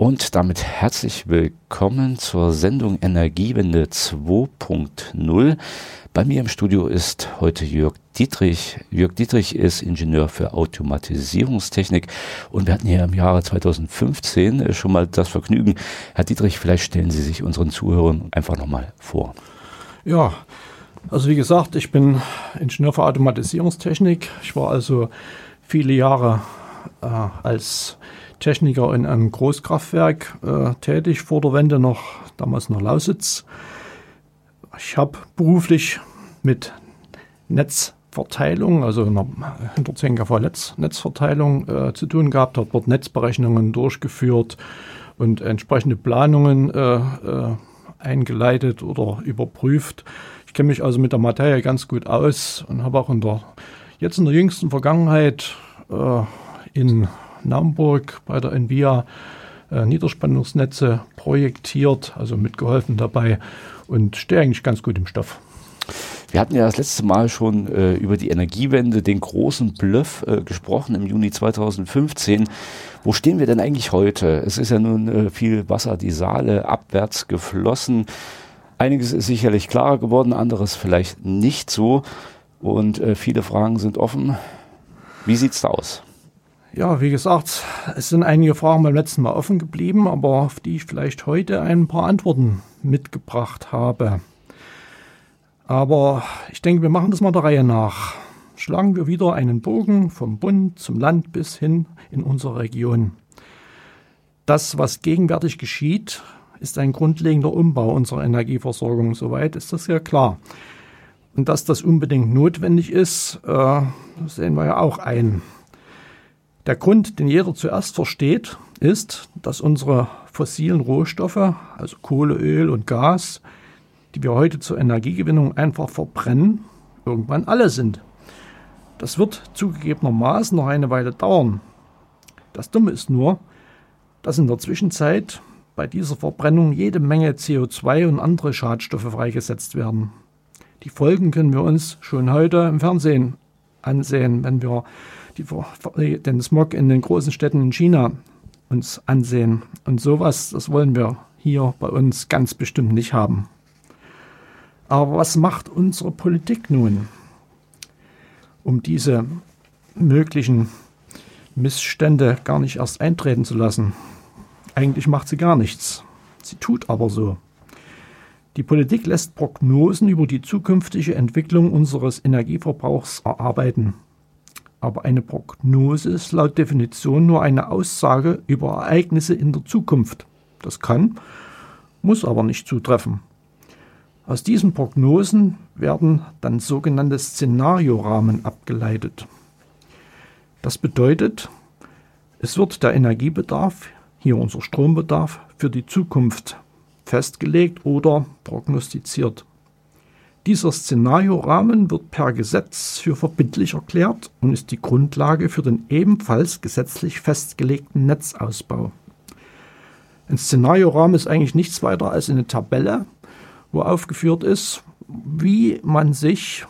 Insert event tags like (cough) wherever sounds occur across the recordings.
Und damit herzlich willkommen zur Sendung Energiewende 2.0. Bei mir im Studio ist heute Jörg Dietrich. Jörg Dietrich ist Ingenieur für Automatisierungstechnik und wir hatten hier im Jahre 2015 äh, schon mal das Vergnügen. Herr Dietrich, vielleicht stellen Sie sich unseren Zuhörern einfach nochmal vor. Ja, also wie gesagt, ich bin Ingenieur für Automatisierungstechnik. Ich war also viele Jahre äh, als Techniker in einem Großkraftwerk äh, tätig, vor der Wende noch, damals noch Lausitz. Ich habe beruflich mit Netzverteilung, also einer 110 kV Netz, Netzverteilung äh, zu tun gehabt, habe dort Netzberechnungen durchgeführt und entsprechende Planungen äh, äh, eingeleitet oder überprüft. Ich kenne mich also mit der Materie ganz gut aus und habe auch in der, jetzt in der jüngsten Vergangenheit äh, in Naumburg bei der Envia äh, Niederspannungsnetze projektiert, also mitgeholfen dabei und stehe eigentlich ganz gut im Stoff. Wir hatten ja das letzte Mal schon äh, über die Energiewende, den großen Bluff äh, gesprochen im Juni 2015. Wo stehen wir denn eigentlich heute? Es ist ja nun äh, viel Wasser die Saale abwärts geflossen. Einiges ist sicherlich klarer geworden, anderes vielleicht nicht so. Und äh, viele Fragen sind offen. Wie sieht's da aus? Ja, wie gesagt, es sind einige Fragen beim letzten Mal offen geblieben, aber auf die ich vielleicht heute ein paar Antworten mitgebracht habe. Aber ich denke, wir machen das mal der Reihe nach. Schlagen wir wieder einen Bogen vom Bund zum Land bis hin in unsere Region. Das, was gegenwärtig geschieht, ist ein grundlegender Umbau unserer Energieversorgung. Soweit ist das ja klar. Und dass das unbedingt notwendig ist, äh, sehen wir ja auch ein. Der Grund, den jeder zuerst versteht, ist, dass unsere fossilen Rohstoffe, also Kohle, Öl und Gas, die wir heute zur Energiegewinnung einfach verbrennen, irgendwann alle sind. Das wird zugegebenermaßen noch eine Weile dauern. Das Dumme ist nur, dass in der Zwischenzeit bei dieser Verbrennung jede Menge CO2 und andere Schadstoffe freigesetzt werden. Die Folgen können wir uns schon heute im Fernsehen ansehen, wenn wir die, den Smog in den großen Städten in China uns ansehen. Und sowas, das wollen wir hier bei uns ganz bestimmt nicht haben. Aber was macht unsere Politik nun, um diese möglichen Missstände gar nicht erst eintreten zu lassen? Eigentlich macht sie gar nichts. Sie tut aber so. Die Politik lässt Prognosen über die zukünftige Entwicklung unseres Energieverbrauchs erarbeiten. Aber eine Prognose ist laut Definition nur eine Aussage über Ereignisse in der Zukunft. Das kann, muss aber nicht zutreffen. Aus diesen Prognosen werden dann sogenannte Szenariorahmen abgeleitet. Das bedeutet, es wird der Energiebedarf, hier unser Strombedarf, für die Zukunft festgelegt oder prognostiziert. Dieser Szenariorahmen wird per Gesetz für verbindlich erklärt und ist die Grundlage für den ebenfalls gesetzlich festgelegten Netzausbau. Ein Szenariorahmen ist eigentlich nichts weiter als eine Tabelle, wo aufgeführt ist, wie man sich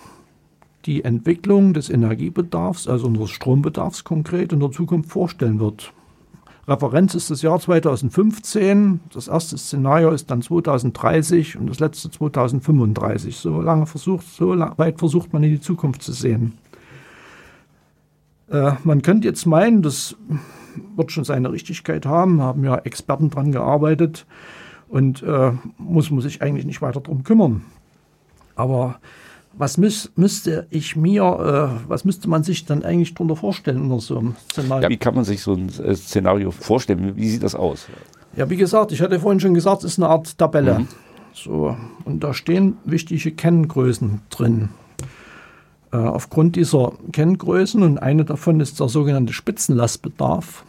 die Entwicklung des Energiebedarfs, also unseres Strombedarfs konkret in der Zukunft vorstellen wird. Referenz ist das Jahr 2015, das erste Szenario ist dann 2030 und das letzte 2035. So lange versucht, so weit versucht man in die Zukunft zu sehen. Äh, man könnte jetzt meinen, das wird schon seine Richtigkeit haben, haben ja Experten dran gearbeitet und äh, muss man sich eigentlich nicht weiter darum kümmern. Aber was müß, müsste ich mir, äh, was müsste man sich dann eigentlich darunter vorstellen unter so einem Szenario? Ja, wie kann man sich so ein äh, Szenario vorstellen? Wie sieht das aus? Ja, wie gesagt, ich hatte vorhin schon gesagt, es ist eine Art Tabelle. Mhm. So, und da stehen wichtige Kenngrößen drin. Äh, aufgrund dieser Kenngrößen, und eine davon ist der sogenannte Spitzenlastbedarf,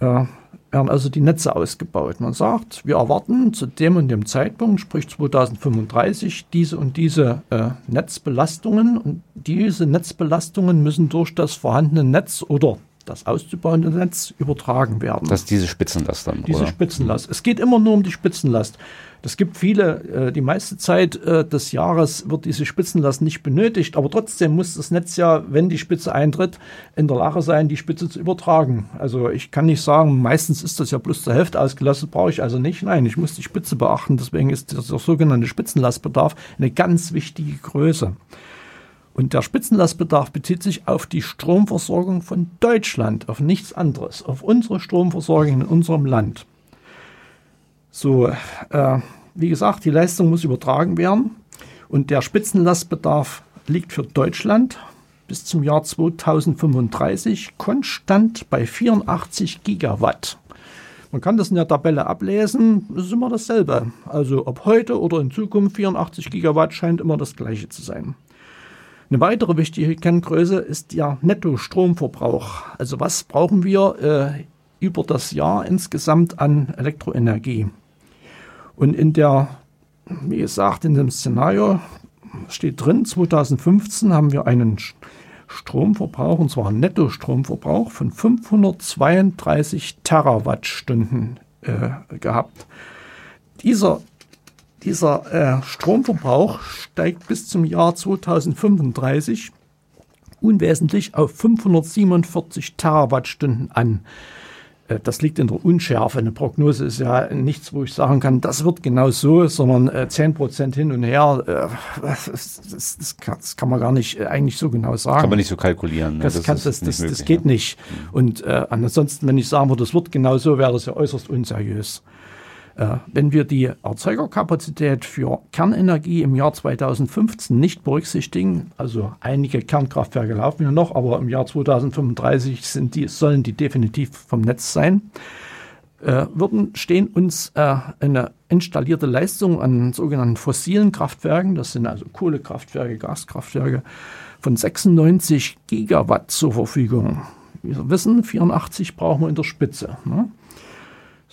äh, werden also die Netze ausgebaut. Man sagt, wir erwarten zu dem und dem Zeitpunkt, sprich 2035, diese und diese äh, Netzbelastungen. Und diese Netzbelastungen müssen durch das vorhandene Netz oder das auszubauende Netz übertragen werden. Das ist diese Spitzenlast dann, Diese oder? Spitzenlast. Es geht immer nur um die Spitzenlast. Es gibt viele, äh, die meiste Zeit äh, des Jahres wird diese Spitzenlast nicht benötigt, aber trotzdem muss das Netz ja, wenn die Spitze eintritt, in der Lage sein, die Spitze zu übertragen. Also ich kann nicht sagen, meistens ist das ja bloß zur Hälfte ausgelastet, brauche ich also nicht. Nein, ich muss die Spitze beachten. Deswegen ist der sogenannte Spitzenlastbedarf eine ganz wichtige Größe. Und der Spitzenlastbedarf bezieht sich auf die Stromversorgung von Deutschland, auf nichts anderes, auf unsere Stromversorgung in unserem Land. So, äh, wie gesagt, die Leistung muss übertragen werden und der Spitzenlastbedarf liegt für Deutschland bis zum Jahr 2035 konstant bei 84 Gigawatt. Man kann das in der Tabelle ablesen, es ist immer dasselbe. Also ob heute oder in Zukunft 84 Gigawatt scheint immer das gleiche zu sein. Eine weitere wichtige Kenngröße ist der Nettostromverbrauch. Also was brauchen wir äh, über das Jahr insgesamt an Elektroenergie? Und in der, wie gesagt, in dem Szenario steht drin, 2015 haben wir einen Stromverbrauch, und zwar einen Nettostromverbrauch von 532 Terawattstunden äh, gehabt. Dieser, dieser äh, Stromverbrauch steigt bis zum Jahr 2035 unwesentlich auf 547 Terawattstunden an. Äh, das liegt in der Unschärfe. Eine Prognose ist ja nichts, wo ich sagen kann, das wird genau so, sondern äh, 10 Prozent hin und her, äh, das, das, das, kann, das, man gar nicht äh, eigentlich so genau sagen. Kann man nicht so kalkulieren. Ne? Das, kann, das, das, möglich, geht ja. nicht. Und äh, ansonsten, wenn ich sagen würde, das wird genau so, wäre das ja äußerst unseriös. Äh, wenn wir die Erzeugerkapazität für Kernenergie im Jahr 2015 nicht berücksichtigen, also einige Kernkraftwerke laufen ja noch, aber im Jahr 2035 sind die, sollen die definitiv vom Netz sein, äh, würden stehen uns äh, eine installierte Leistung an sogenannten fossilen Kraftwerken, das sind also Kohlekraftwerke, Gaskraftwerke, von 96 Gigawatt zur Verfügung. Wie wir wissen, 84 brauchen wir in der Spitze. Ne?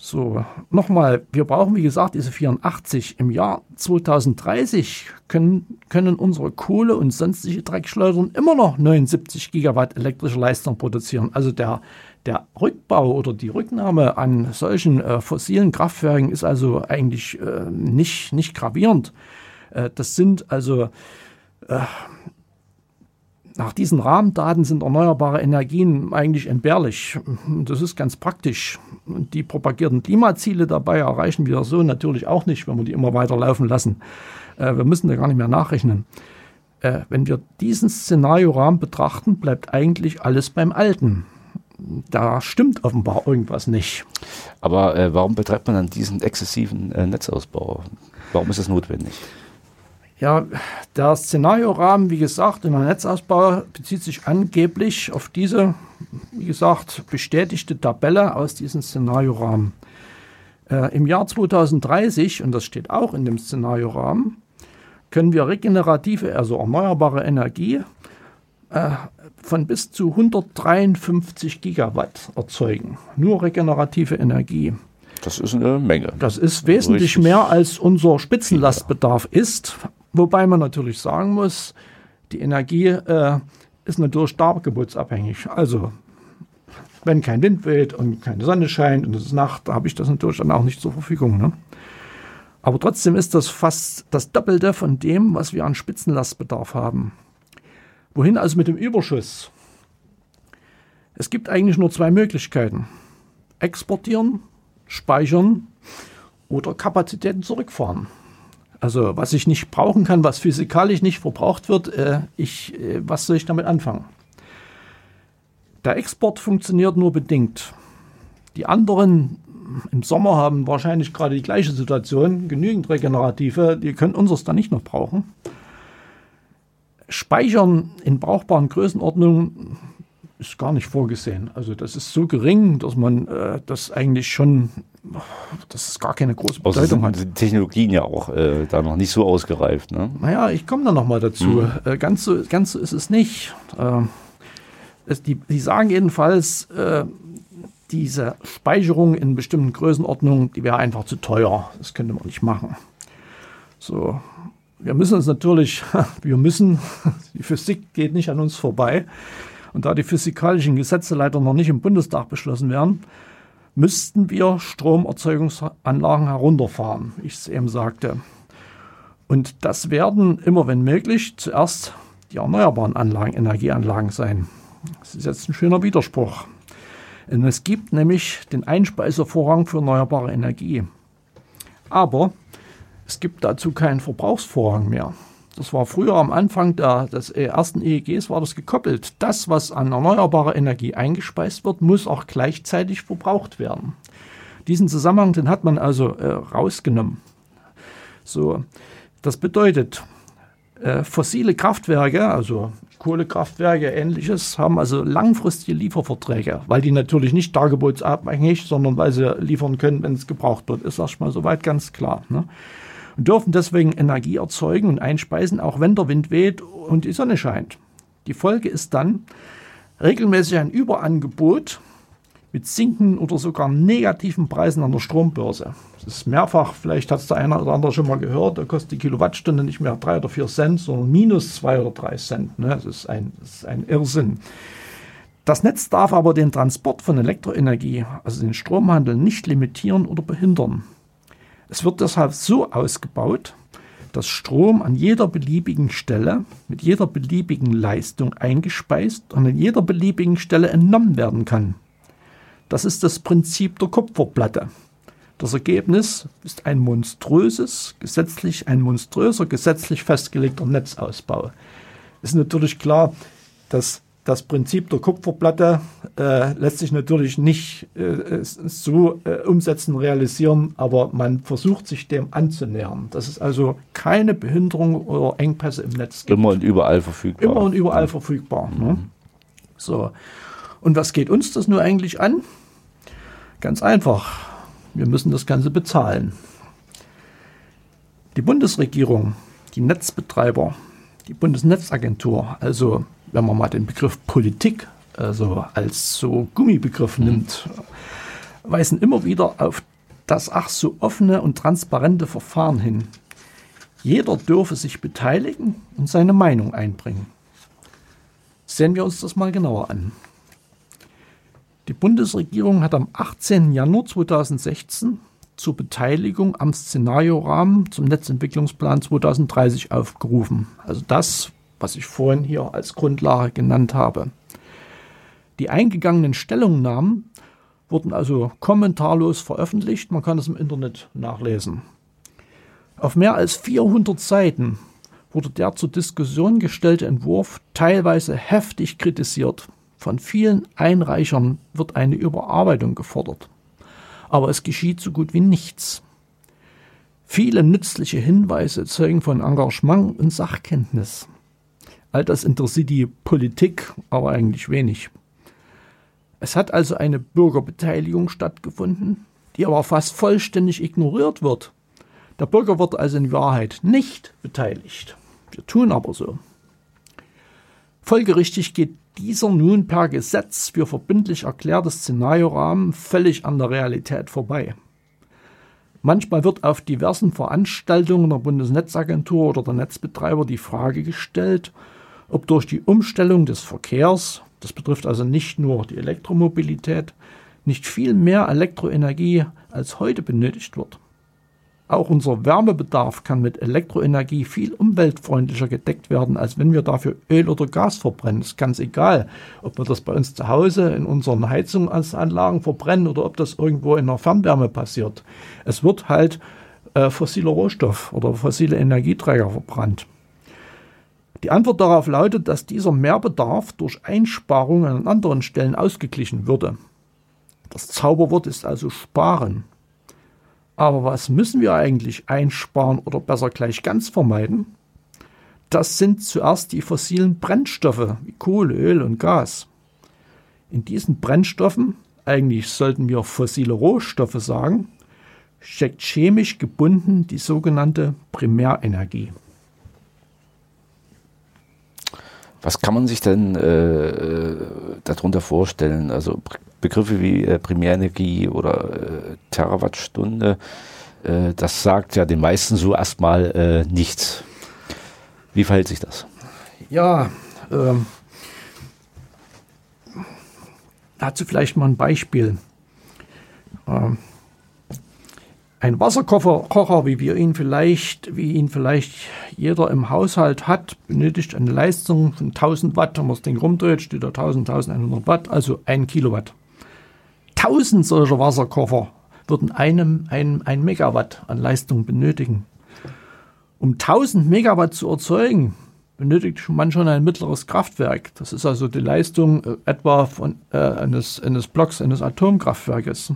So, nochmal, wir brauchen wie gesagt diese 84. Im Jahr 2030 können, können unsere Kohle und sonstige Dreckschleudern immer noch 79 Gigawatt elektrische Leistung produzieren. Also der, der Rückbau oder die Rücknahme an solchen äh, fossilen Kraftwerken ist also eigentlich äh, nicht, nicht gravierend. Äh, das sind also äh, nach diesen Rahmendaten sind erneuerbare Energien eigentlich entbehrlich. Das ist ganz praktisch. Und die propagierten Klimaziele dabei erreichen wir so natürlich auch nicht, wenn wir die immer weiter laufen lassen. Äh, wir müssen da gar nicht mehr nachrechnen. Äh, wenn wir diesen Szenariorahmen betrachten, bleibt eigentlich alles beim Alten. Da stimmt offenbar irgendwas nicht. Aber äh, warum betreibt man dann diesen exzessiven äh, Netzausbau? Warum ist das notwendig? Ja, der Szenariorahmen, wie gesagt, in der Netzausbau bezieht sich angeblich auf diese, wie gesagt, bestätigte Tabelle aus diesem Szenariorahmen. Äh, Im Jahr 2030, und das steht auch in dem Szenariorahmen, können wir regenerative, also erneuerbare Energie äh, von bis zu 153 Gigawatt erzeugen. Nur regenerative Energie. Das ist eine Menge. Das ist wesentlich Richtig mehr als unser Spitzenlastbedarf ist. Wobei man natürlich sagen muss, die Energie äh, ist natürlich starkgeburtsabhängig. Also wenn kein Wind weht und keine Sonne scheint und es ist Nacht, habe ich das natürlich dann auch nicht zur Verfügung. Ne? Aber trotzdem ist das fast das Doppelte von dem, was wir an Spitzenlastbedarf haben. Wohin also mit dem Überschuss? Es gibt eigentlich nur zwei Möglichkeiten. Exportieren, speichern oder Kapazitäten zurückfahren. Also was ich nicht brauchen kann, was physikalisch nicht verbraucht wird, äh, ich, äh, was soll ich damit anfangen? Der Export funktioniert nur bedingt. Die anderen im Sommer haben wahrscheinlich gerade die gleiche Situation, genügend Regenerative, die können unseres dann nicht noch brauchen. Speichern in brauchbaren Größenordnungen ist gar nicht vorgesehen. Also das ist so gering, dass man äh, das eigentlich schon, dass es gar keine große Bedeutung hat. Die Technologien ja auch äh, da noch nicht so ausgereift. Ne? Naja, ich komme da nochmal dazu. Mhm. Äh, ganz, so, ganz so ist es nicht. Äh, es, die, die sagen jedenfalls, äh, diese Speicherung in bestimmten Größenordnungen, die wäre einfach zu teuer. Das könnte man nicht machen. So, wir müssen uns natürlich, (laughs) wir müssen, (laughs) die Physik geht nicht an uns vorbei. Und da die physikalischen Gesetze leider noch nicht im Bundestag beschlossen werden, müssten wir Stromerzeugungsanlagen herunterfahren, ich es eben sagte. Und das werden immer, wenn möglich, zuerst die erneuerbaren Anlagen, Energieanlagen sein. Das ist jetzt ein schöner Widerspruch. Und es gibt nämlich den Einspeisevorrang für erneuerbare Energie. Aber es gibt dazu keinen Verbrauchsvorrang mehr. Das war früher am Anfang der, des ersten EEGs war das gekoppelt. Das, was an erneuerbarer Energie eingespeist wird, muss auch gleichzeitig verbraucht werden. Diesen Zusammenhang, den hat man also äh, rausgenommen. So, das bedeutet, äh, fossile Kraftwerke, also Kohlekraftwerke, ähnliches, haben also langfristige Lieferverträge, weil die natürlich nicht dargebotsabhängig, sondern weil sie liefern können, wenn es gebraucht wird. Ist erstmal soweit ganz klar. Ne? Und dürfen deswegen Energie erzeugen und einspeisen, auch wenn der Wind weht und die Sonne scheint. Die Folge ist dann regelmäßig ein Überangebot mit sinkenden oder sogar negativen Preisen an der Strombörse. Das ist mehrfach, vielleicht hat es der eine oder andere schon mal gehört, da kostet die Kilowattstunde nicht mehr drei oder vier Cent, sondern minus zwei oder drei Cent. Ne? Das, ist ein, das ist ein Irrsinn. Das Netz darf aber den Transport von Elektroenergie, also den Stromhandel, nicht limitieren oder behindern. Es wird deshalb so ausgebaut, dass Strom an jeder beliebigen Stelle mit jeder beliebigen Leistung eingespeist und an jeder beliebigen Stelle entnommen werden kann. Das ist das Prinzip der Kupferplatte. Das Ergebnis ist ein monströses, gesetzlich, ein monströser, gesetzlich festgelegter Netzausbau. Ist natürlich klar, dass das Prinzip der Kupferplatte äh, lässt sich natürlich nicht äh, so äh, umsetzen, realisieren, aber man versucht sich dem anzunähern. Das ist also keine Behinderung oder Engpässe im Netz gibt. Immer und überall verfügbar. Immer und überall ja. verfügbar. Ne? Mhm. So. Und was geht uns das nur eigentlich an? Ganz einfach. Wir müssen das Ganze bezahlen. Die Bundesregierung, die Netzbetreiber, die Bundesnetzagentur, also wenn man mal den Begriff Politik also als so Gummibegriff nimmt, weisen immer wieder auf das ach so offene und transparente Verfahren hin. Jeder dürfe sich beteiligen und seine Meinung einbringen. Sehen wir uns das mal genauer an. Die Bundesregierung hat am 18. Januar 2016 zur Beteiligung am Szenariorahmen zum Netzentwicklungsplan 2030 aufgerufen. Also das, was ich vorhin hier als Grundlage genannt habe. Die eingegangenen Stellungnahmen wurden also kommentarlos veröffentlicht. Man kann es im Internet nachlesen. Auf mehr als 400 Seiten wurde der zur Diskussion gestellte Entwurf teilweise heftig kritisiert. Von vielen Einreichern wird eine Überarbeitung gefordert. Aber es geschieht so gut wie nichts. Viele nützliche Hinweise zeugen von Engagement und Sachkenntnis. All das interessiert die Politik aber eigentlich wenig. Es hat also eine Bürgerbeteiligung stattgefunden, die aber fast vollständig ignoriert wird. Der Bürger wird also in Wahrheit nicht beteiligt. Wir tun aber so. Folgerichtig geht dieser nun per Gesetz für verbindlich erklärte Szenariorahmen völlig an der Realität vorbei. Manchmal wird auf diversen Veranstaltungen der Bundesnetzagentur oder der Netzbetreiber die Frage gestellt, ob durch die Umstellung des Verkehrs, das betrifft also nicht nur die Elektromobilität, nicht viel mehr Elektroenergie als heute benötigt wird. Auch unser Wärmebedarf kann mit Elektroenergie viel umweltfreundlicher gedeckt werden, als wenn wir dafür Öl oder Gas verbrennen. Ist ganz egal, ob wir das bei uns zu Hause in unseren Heizungsanlagen verbrennen oder ob das irgendwo in der Fernwärme passiert. Es wird halt äh, fossiler Rohstoff oder fossile Energieträger verbrannt. Die Antwort darauf lautet, dass dieser Mehrbedarf durch Einsparungen an anderen Stellen ausgeglichen würde. Das Zauberwort ist also sparen. Aber was müssen wir eigentlich einsparen oder besser gleich ganz vermeiden? Das sind zuerst die fossilen Brennstoffe wie Kohle, Öl und Gas. In diesen Brennstoffen, eigentlich sollten wir fossile Rohstoffe sagen, steckt chemisch gebunden die sogenannte Primärenergie. Was kann man sich denn äh, äh darunter vorstellen? Also Begriffe wie äh, Primärenergie oder äh, Terawattstunde, äh, das sagt ja den meisten so erstmal äh, nichts. Wie verhält sich das? Ja, ähm, dazu vielleicht mal ein Beispiel. Ähm, ein Wasserkocher, wie wir ihn vielleicht, wie ihn vielleicht jeder im Haushalt hat, benötigt eine Leistung von 1000 Watt. Wenn man das Ding rumdreht, steht da 1000, 1100 Watt, also ein Kilowatt. 1000 solcher Wasserkocher würden einem, einem ein Megawatt an Leistung benötigen. Um 1000 Megawatt zu erzeugen, benötigt man schon ein mittleres Kraftwerk. Das ist also die Leistung äh, etwa von, äh, eines, eines Blocks eines Atomkraftwerkes.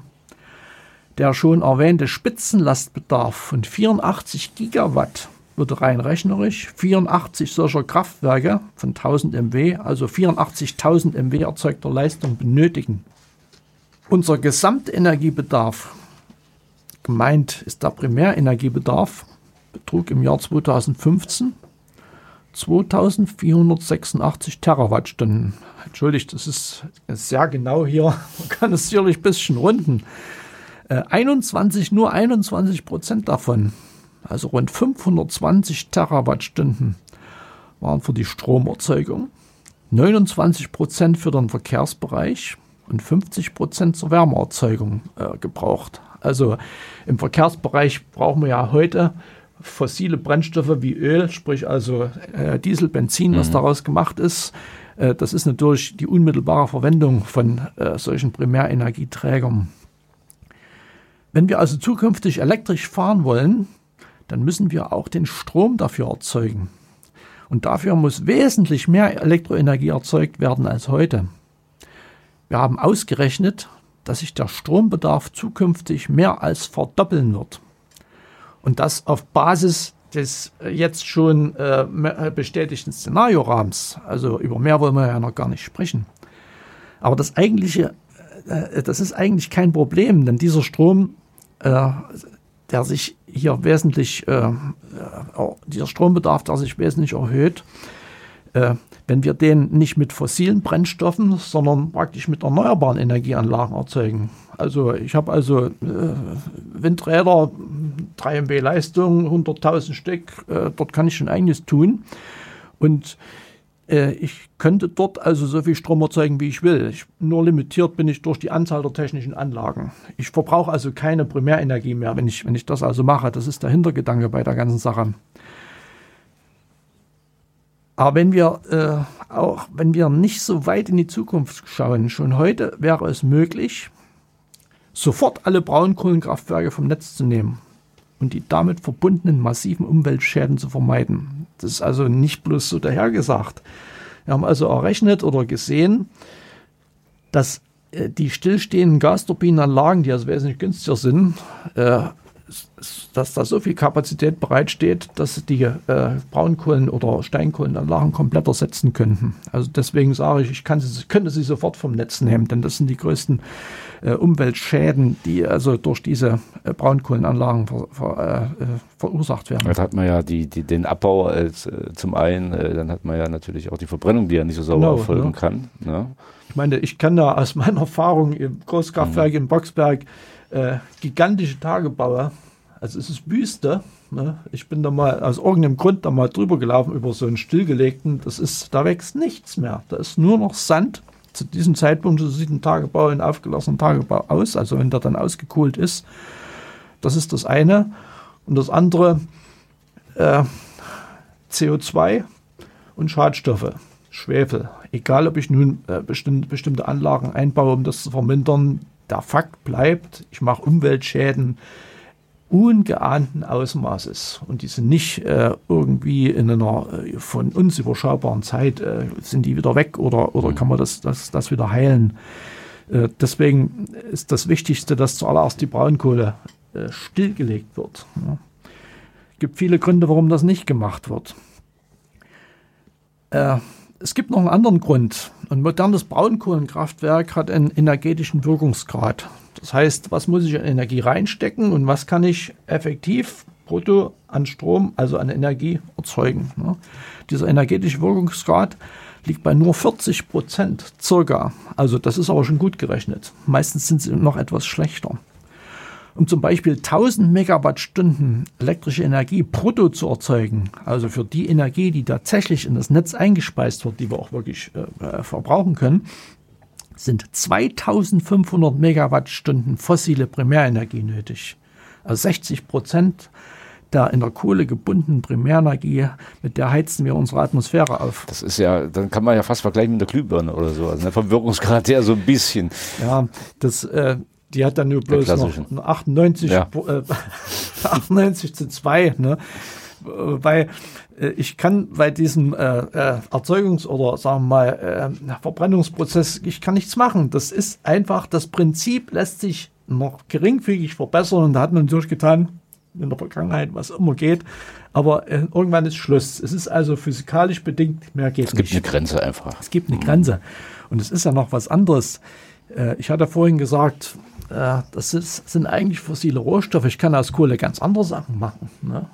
Der schon erwähnte Spitzenlastbedarf von 84 Gigawatt würde rein rechnerisch 84 solcher Kraftwerke von 1000 MW, also 84.000 MW erzeugter Leistung benötigen. Unser Gesamtenergiebedarf, gemeint ist der Primärenergiebedarf, betrug im Jahr 2015 2486 Terawattstunden. Entschuldigt, das ist sehr genau hier. (laughs) Man kann es sicherlich ein bisschen runden. 21, äh, nur 21 Prozent davon, also rund 520 Terawattstunden, waren für die Stromerzeugung, 29 Prozent für den Verkehrsbereich und 50 Prozent zur Wärmeerzeugung äh, gebraucht. Also im Verkehrsbereich brauchen wir ja heute fossile Brennstoffe wie Öl, sprich also äh, Diesel, Benzin, was mhm. daraus gemacht ist. Äh, das ist natürlich die unmittelbare Verwendung von äh, solchen Primärenergieträgern. Wenn wir also zukünftig elektrisch fahren wollen, dann müssen wir auch den Strom dafür erzeugen. Und dafür muss wesentlich mehr Elektroenergie erzeugt werden als heute. Wir haben ausgerechnet, dass sich der Strombedarf zukünftig mehr als verdoppeln wird. Und das auf Basis des jetzt schon äh, bestätigten Szenariorahmens. Also über mehr wollen wir ja noch gar nicht sprechen. Aber das eigentliche, äh, das ist eigentlich kein Problem, denn dieser Strom äh, der sich hier wesentlich, äh, äh, dieser Strombedarf, der sich wesentlich erhöht, äh, wenn wir den nicht mit fossilen Brennstoffen, sondern praktisch mit erneuerbaren Energieanlagen erzeugen. Also ich habe also äh, Windräder, 3 MB Leistung, 100.000 Stück, äh, dort kann ich schon einiges tun. Und äh, ich könnte dort also so viel Strom erzeugen, wie ich will. Ich, nur limitiert bin ich durch die Anzahl der technischen Anlagen. Ich verbrauche also keine Primärenergie mehr, wenn ich, wenn ich das also mache. Das ist der Hintergedanke bei der ganzen Sache. Aber wenn wir äh, auch, wenn wir nicht so weit in die Zukunft schauen, schon heute wäre es möglich, sofort alle Braunkohlenkraftwerke vom Netz zu nehmen und die damit verbundenen massiven Umweltschäden zu vermeiden. Das ist also nicht bloß so dahergesagt. Wir haben also errechnet oder gesehen, dass äh, die stillstehenden Gasturbinenanlagen, die also wesentlich günstiger sind, äh, dass da so viel Kapazität bereitsteht, dass die äh, Braunkohlen- oder Steinkohlenanlagen komplett ersetzen könnten. Also deswegen sage ich, ich sie, könnte sie sofort vom Netz nehmen, denn das sind die größten Umweltschäden, die also durch diese äh, Braunkohlenanlagen ver, ver, äh, verursacht werden. Jetzt hat man ja die, die, den Abbau als, äh, zum einen, äh, dann hat man ja natürlich auch die Verbrennung, die ja nicht so sauber genau, erfolgen ne? kann. Ne? Ich meine, ich kann da aus meiner Erfahrung im Großkraftwerk mhm. in Boxberg äh, gigantische Tagebaue. Also es ist Wüste. Ne? Ich bin da mal aus irgendeinem Grund da mal drüber gelaufen über so einen stillgelegten. Das ist, da wächst nichts mehr. Da ist nur noch Sand. Zu diesem Zeitpunkt so sieht ein Tagebau, ein aufgelassener Tagebau aus. Also wenn der dann ausgekohlt ist. Das ist das eine. Und das andere äh, CO2 und Schadstoffe. Schwefel. Egal, ob ich nun äh, bestimmte, bestimmte Anlagen einbaue, um das zu vermindern, der Fakt bleibt, ich mache Umweltschäden ungeahnten Ausmaßes und die sind nicht äh, irgendwie in einer äh, von uns überschaubaren Zeit äh, sind die wieder weg oder, oder mhm. kann man das, das, das wieder heilen. Äh, deswegen ist das Wichtigste, dass zuallererst die Braunkohle äh, stillgelegt wird. Ja. Es gibt viele Gründe, warum das nicht gemacht wird. Es gibt noch einen anderen Grund. Ein modernes Braunkohlenkraftwerk hat einen energetischen Wirkungsgrad. Das heißt, was muss ich an Energie reinstecken und was kann ich effektiv brutto an Strom, also an Energie erzeugen. Dieser energetische Wirkungsgrad liegt bei nur 40 Prozent circa. Also das ist aber schon gut gerechnet. Meistens sind sie noch etwas schlechter um zum Beispiel 1000 Megawattstunden elektrische Energie brutto zu erzeugen, also für die Energie, die tatsächlich in das Netz eingespeist wird, die wir auch wirklich äh, äh verbrauchen können, sind 2500 Megawattstunden fossile Primärenergie nötig. Also 60 Prozent der in der Kohle gebundenen Primärenergie, mit der heizen wir unsere Atmosphäre auf. Das ist ja, dann kann man ja fast vergleichen mit der Glühbirne oder so. Also vom Wirkungsgrad her so ein bisschen. Ja, das, äh, die hat dann nur bloß noch 98, ja. äh, (laughs) 98 zu 2, ne? Weil äh, ich kann bei diesem äh, äh, Erzeugungs- oder sagen wir mal äh, Verbrennungsprozess, ich kann nichts machen. Das ist einfach, das Prinzip lässt sich noch geringfügig verbessern und da hat man durchgetan, in der Vergangenheit, was immer geht. Aber äh, irgendwann ist Schluss. Es ist also physikalisch bedingt, mehr geht nicht. Es gibt nicht. eine Grenze einfach. Es gibt eine mhm. Grenze. Und es ist ja noch was anderes. Äh, ich hatte vorhin gesagt, das ist, sind eigentlich fossile Rohstoffe. Ich kann aus Kohle ganz andere Sachen machen. Ne?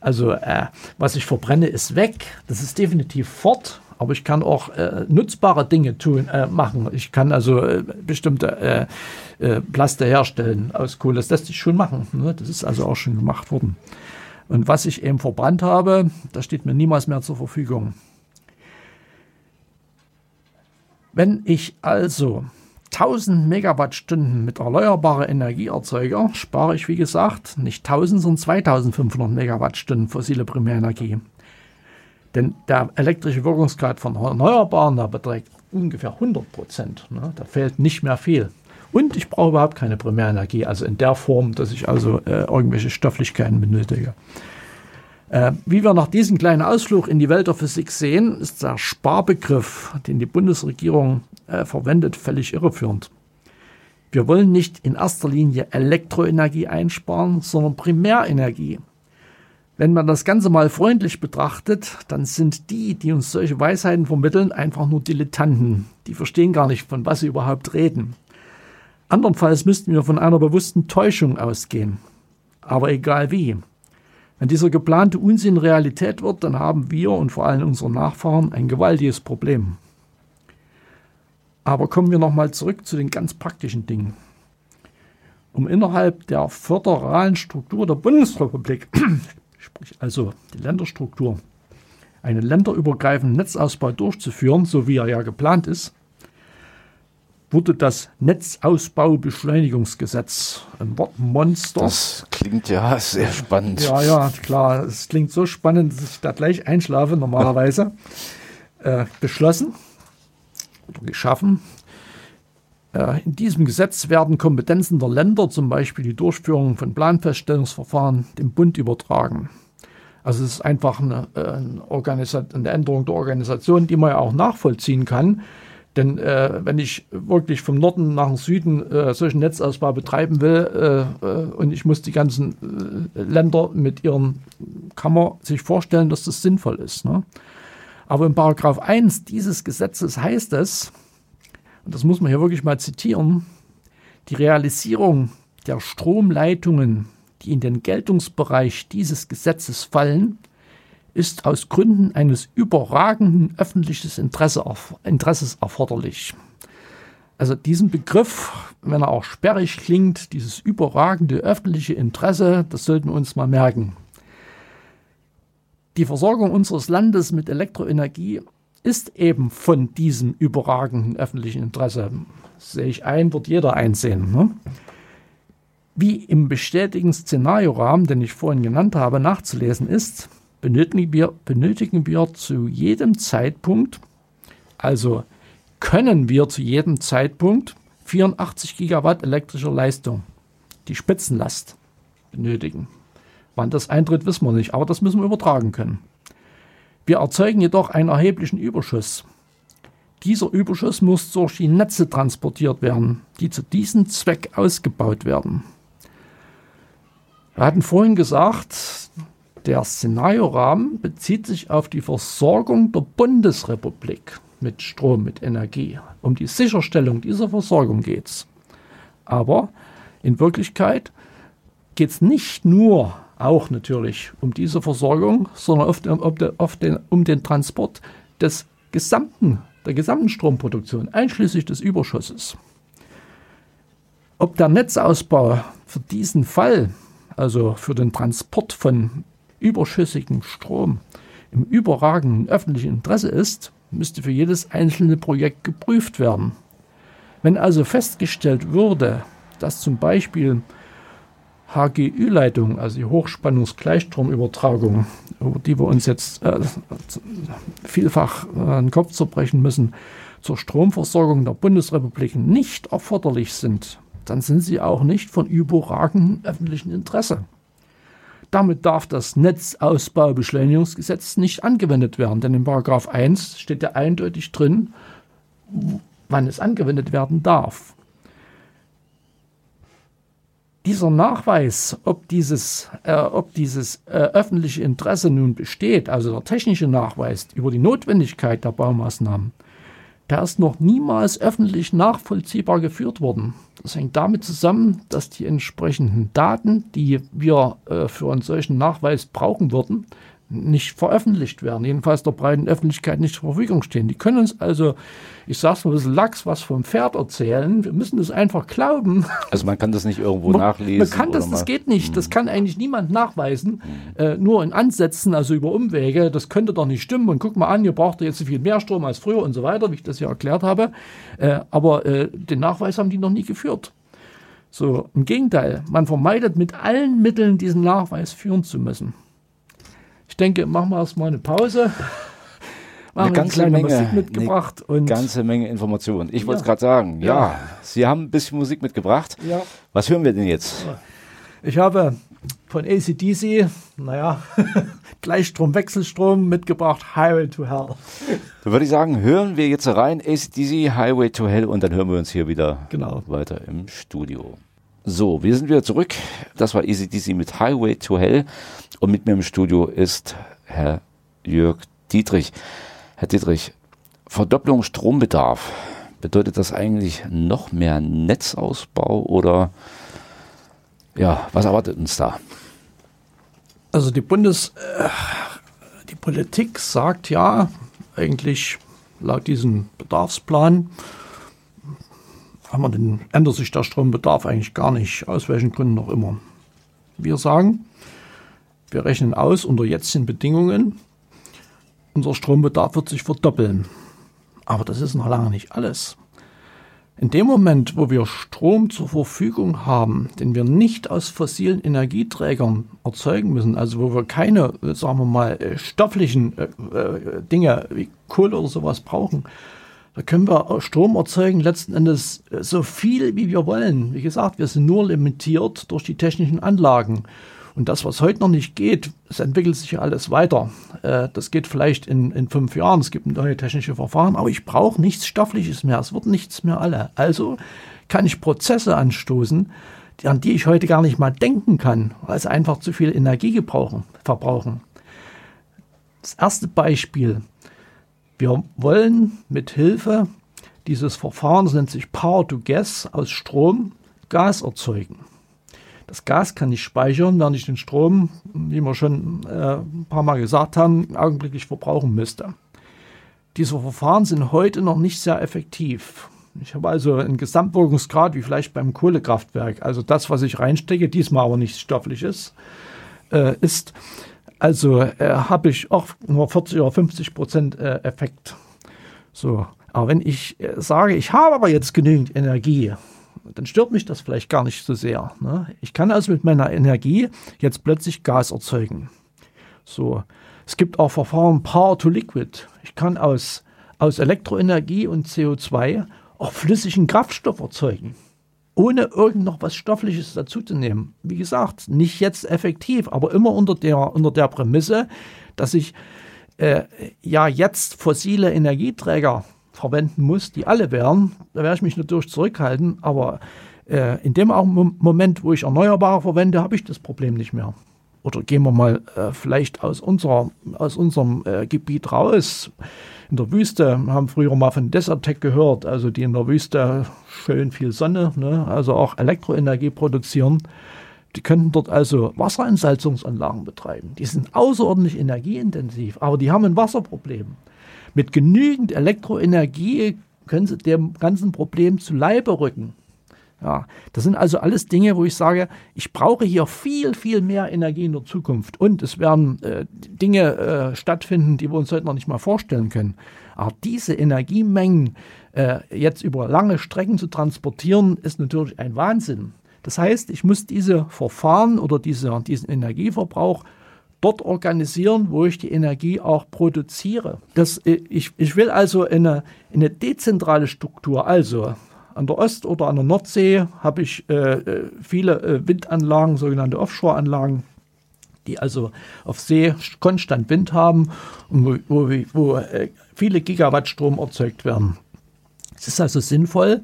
Also äh, was ich verbrenne, ist weg. Das ist definitiv fort. Aber ich kann auch äh, nutzbare Dinge tun, äh, machen. Ich kann also äh, bestimmte äh, äh, Plaste herstellen aus Kohle. Das lässt sich schon machen. Ne? Das ist also auch schon gemacht worden. Und was ich eben verbrannt habe, das steht mir niemals mehr zur Verfügung. Wenn ich also 1000 Megawattstunden mit erneuerbarer Energie erzeuge, spare ich, wie gesagt, nicht 1000, sondern 2500 Megawattstunden fossile Primärenergie. Denn der elektrische Wirkungsgrad von Erneuerbaren da beträgt ungefähr 100 Prozent. Ne? Da fehlt nicht mehr viel. Und ich brauche überhaupt keine Primärenergie, also in der Form, dass ich also äh, irgendwelche Stofflichkeiten benötige. Äh, wie wir nach diesem kleinen Ausflug in die Welt der Physik sehen, ist der Sparbegriff, den die Bundesregierung äh, verwendet, völlig irreführend. Wir wollen nicht in erster Linie Elektroenergie einsparen, sondern Primärenergie. Wenn man das Ganze mal freundlich betrachtet, dann sind die, die uns solche Weisheiten vermitteln, einfach nur Dilettanten. Die verstehen gar nicht, von was sie überhaupt reden. Andernfalls müssten wir von einer bewussten Täuschung ausgehen. Aber egal wie. Wenn dieser geplante Unsinn Realität wird, dann haben wir und vor allem unsere Nachfahren ein gewaltiges Problem. Aber kommen wir nochmal zurück zu den ganz praktischen Dingen. Um innerhalb der föderalen Struktur der Bundesrepublik, (coughs) sprich also die Länderstruktur, einen länderübergreifenden Netzausbau durchzuführen, so wie er ja geplant ist, wurde das Netzausbaubeschleunigungsgesetz, ein Wortmonster. Das klingt ja sehr spannend. Ja, ja, klar. Es klingt so spannend, dass ich da gleich einschlafe normalerweise. (laughs) äh, beschlossen oder geschaffen. Äh, in diesem Gesetz werden Kompetenzen der Länder, zum Beispiel die Durchführung von Planfeststellungsverfahren, dem Bund übertragen. Also es ist einfach eine, äh, eine, eine Änderung der Organisation, die man ja auch nachvollziehen kann denn äh, wenn ich wirklich vom Norden nach dem Süden äh, solchen Netzausbau betreiben will äh, äh und ich muss die ganzen äh, Länder mit ihren, man sich vorstellen, dass das sinnvoll ist. Ne? Aber in Paragraph 1 dieses Gesetzes heißt es, und das muss man hier wirklich mal zitieren, die Realisierung der Stromleitungen, die in den Geltungsbereich dieses Gesetzes fallen, ist aus Gründen eines überragenden öffentlichen Interesse, Interesses erforderlich. Also diesen Begriff, wenn er auch sperrig klingt, dieses überragende öffentliche Interesse, das sollten wir uns mal merken. Die Versorgung unseres Landes mit Elektroenergie ist eben von diesem überragenden öffentlichen Interesse. Das sehe ich ein, wird jeder einsehen. Ne? Wie im bestätigten Szenariorahmen, den ich vorhin genannt habe, nachzulesen ist, benötigen wir, benötigen wir zu jedem Zeitpunkt, also können wir zu jedem Zeitpunkt 84 Gigawatt elektrischer Leistung, die Spitzenlast, benötigen. Wann das eintritt, wissen wir nicht, aber das müssen wir übertragen können. Wir erzeugen jedoch einen erheblichen Überschuss. Dieser Überschuss muss durch die Netze transportiert werden, die zu diesem Zweck ausgebaut werden. Wir hatten vorhin gesagt, der Szenariorahmen bezieht sich auf die Versorgung der Bundesrepublik mit Strom, mit Energie. Um die Sicherstellung dieser Versorgung geht es. Aber in Wirklichkeit geht es nicht nur auch natürlich um diese Versorgung, sondern oft, oft den, um den Transport des gesamten, der gesamten Stromproduktion, einschließlich des Überschusses. Ob der Netzausbau für diesen Fall, also für den Transport von überschüssigen Strom im überragenden öffentlichen Interesse ist, müsste für jedes einzelne Projekt geprüft werden. Wenn also festgestellt würde, dass zum Beispiel HGÜ-Leitung, also die Hochspannungsgleichstromübertragung, über die wir uns jetzt äh, vielfach äh, den Kopf zerbrechen müssen, zur Stromversorgung der Bundesrepublik nicht erforderlich sind, dann sind sie auch nicht von überragendem öffentlichen Interesse. Damit darf das Netzausbaubeschleunigungsgesetz nicht angewendet werden, denn in Paragraph 1 steht ja eindeutig drin, wann es angewendet werden darf. Dieser Nachweis, ob dieses, äh, ob dieses äh, öffentliche Interesse nun besteht, also der technische Nachweis über die Notwendigkeit der Baumaßnahmen, der ist noch niemals öffentlich nachvollziehbar geführt worden. Das hängt damit zusammen, dass die entsprechenden Daten, die wir äh, für einen solchen Nachweis brauchen würden, nicht veröffentlicht werden, jedenfalls der breiten Öffentlichkeit nicht zur Verfügung stehen. Die können uns also, ich sag's mal ein bisschen lax, was vom Pferd erzählen. Wir müssen es einfach glauben. Also man kann das nicht irgendwo man, nachlesen. Man kann das, das geht nicht. Das hm. kann eigentlich niemand nachweisen. Mhm. Äh, nur in Ansätzen, also über Umwege. Das könnte doch nicht stimmen. Und guck mal an, ihr braucht jetzt so viel mehr Strom als früher und so weiter, wie ich das ja erklärt habe. Äh, aber äh, den Nachweis haben die noch nie geführt. So, im Gegenteil, man vermeidet mit allen Mitteln, diesen Nachweis führen zu müssen. Ich denke, machen wir erstmal eine Pause. Machen eine ganze eine Menge Musik mitgebracht eine und ganze Menge Informationen. Ich ja. wollte es gerade sagen. Ja. ja. Sie haben ein bisschen Musik mitgebracht. Ja. Was hören wir denn jetzt? Ich habe von ACDC, naja, (laughs) Gleichstrom, Wechselstrom mitgebracht, Highway to Hell. Da würde ich sagen, hören wir jetzt rein, ACDC, Highway to Hell und dann hören wir uns hier wieder genau. weiter im Studio. So, wir sind wieder zurück. Das war ACDC mit Highway to Hell. Und mit mir im Studio ist Herr Jörg Dietrich. Herr Dietrich, Verdopplung Strombedarf. Bedeutet das eigentlich noch mehr Netzausbau oder ja, was erwartet uns da? Also die Bundes, äh, die Politik sagt ja eigentlich laut diesem Bedarfsplan, haben wir den, ändert sich der Strombedarf eigentlich gar nicht, aus welchen Gründen auch immer. Wir sagen, wir rechnen aus unter jetzigen Bedingungen, unser Strombedarf wird sich verdoppeln. Aber das ist noch lange nicht alles. In dem Moment, wo wir Strom zur Verfügung haben, den wir nicht aus fossilen Energieträgern erzeugen müssen, also wo wir keine, sagen wir mal, äh, stofflichen äh, äh, Dinge wie Kohle oder sowas brauchen, da können wir Strom erzeugen, letzten Endes äh, so viel, wie wir wollen. Wie gesagt, wir sind nur limitiert durch die technischen Anlagen. Und das, was heute noch nicht geht, es entwickelt sich ja alles weiter. Äh, das geht vielleicht in, in fünf Jahren, es gibt neue technische Verfahren, aber ich brauche nichts Stoffliches mehr, es wird nichts mehr alle. Also kann ich Prozesse anstoßen, an die ich heute gar nicht mal denken kann, weil sie einfach zu viel Energie gebrauchen, verbrauchen. Das erste Beispiel. Wir wollen mit Hilfe dieses Verfahrens, nennt sich Power to Gas, aus Strom Gas erzeugen. Das Gas kann ich speichern, während ich den Strom, wie wir schon äh, ein paar Mal gesagt haben, augenblicklich verbrauchen müsste. Diese Verfahren sind heute noch nicht sehr effektiv. Ich habe also einen Gesamtwirkungsgrad wie vielleicht beim Kohlekraftwerk. Also das, was ich reinstecke, diesmal aber nichts Stoffliches, äh, ist, also äh, habe ich auch nur 40 oder 50 Prozent äh, Effekt. So. Aber wenn ich äh, sage, ich habe aber jetzt genügend Energie, dann stört mich das vielleicht gar nicht so sehr. Ne? Ich kann also mit meiner Energie jetzt plötzlich Gas erzeugen. So. Es gibt auch Verfahren Power to Liquid. Ich kann aus, aus Elektroenergie und CO2 auch flüssigen Kraftstoff erzeugen, ohne irgend noch was Stoffliches dazuzunehmen. Wie gesagt, nicht jetzt effektiv, aber immer unter der, unter der Prämisse, dass ich äh, ja jetzt fossile Energieträger verwenden muss, die alle wären, da werde ich mich natürlich zurückhalten, aber äh, in dem Moment, wo ich Erneuerbare verwende, habe ich das Problem nicht mehr. Oder gehen wir mal äh, vielleicht aus, unserer, aus unserem äh, Gebiet raus. In der Wüste haben früher mal von Desertec gehört, also die in der Wüste schön viel Sonne, ne, also auch Elektroenergie produzieren. Die könnten dort also Wasserentsalzungsanlagen betreiben. Die sind außerordentlich energieintensiv, aber die haben ein Wasserproblem. Mit genügend Elektroenergie können sie dem ganzen Problem zu Leibe rücken. Ja, das sind also alles Dinge, wo ich sage, ich brauche hier viel, viel mehr Energie in der Zukunft. Und es werden äh, Dinge äh, stattfinden, die wir uns heute noch nicht mal vorstellen können. Aber diese Energiemengen äh, jetzt über lange Strecken zu transportieren, ist natürlich ein Wahnsinn. Das heißt, ich muss diese Verfahren oder diese, diesen Energieverbrauch dort organisieren, wo ich die Energie auch produziere. Das, äh, ich, ich will also eine, eine dezentrale Struktur, also an der Ost- oder an der Nordsee habe ich äh, äh, viele äh, Windanlagen, sogenannte Offshore-Anlagen, die also auf See konstant Wind haben und wo, wo, wo äh, viele Gigawatt Strom erzeugt werden. Es ist also sinnvoll,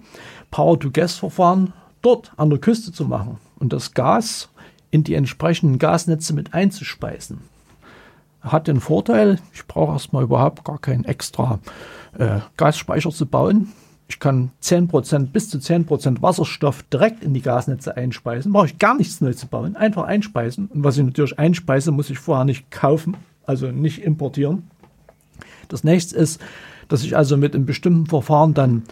Power-to-Gas-Verfahren dort an der Küste zu machen und das Gas in die entsprechenden Gasnetze mit einzuspeisen. Hat den Vorteil, ich brauche erstmal überhaupt gar keinen extra äh, Gasspeicher zu bauen. Ich kann 10%, bis zu 10% Wasserstoff direkt in die Gasnetze einspeisen. Brauche ich gar nichts neu zu bauen. Einfach einspeisen. Und was ich natürlich einspeise, muss ich vorher nicht kaufen, also nicht importieren. Das nächste ist, dass ich also mit einem bestimmten Verfahren dann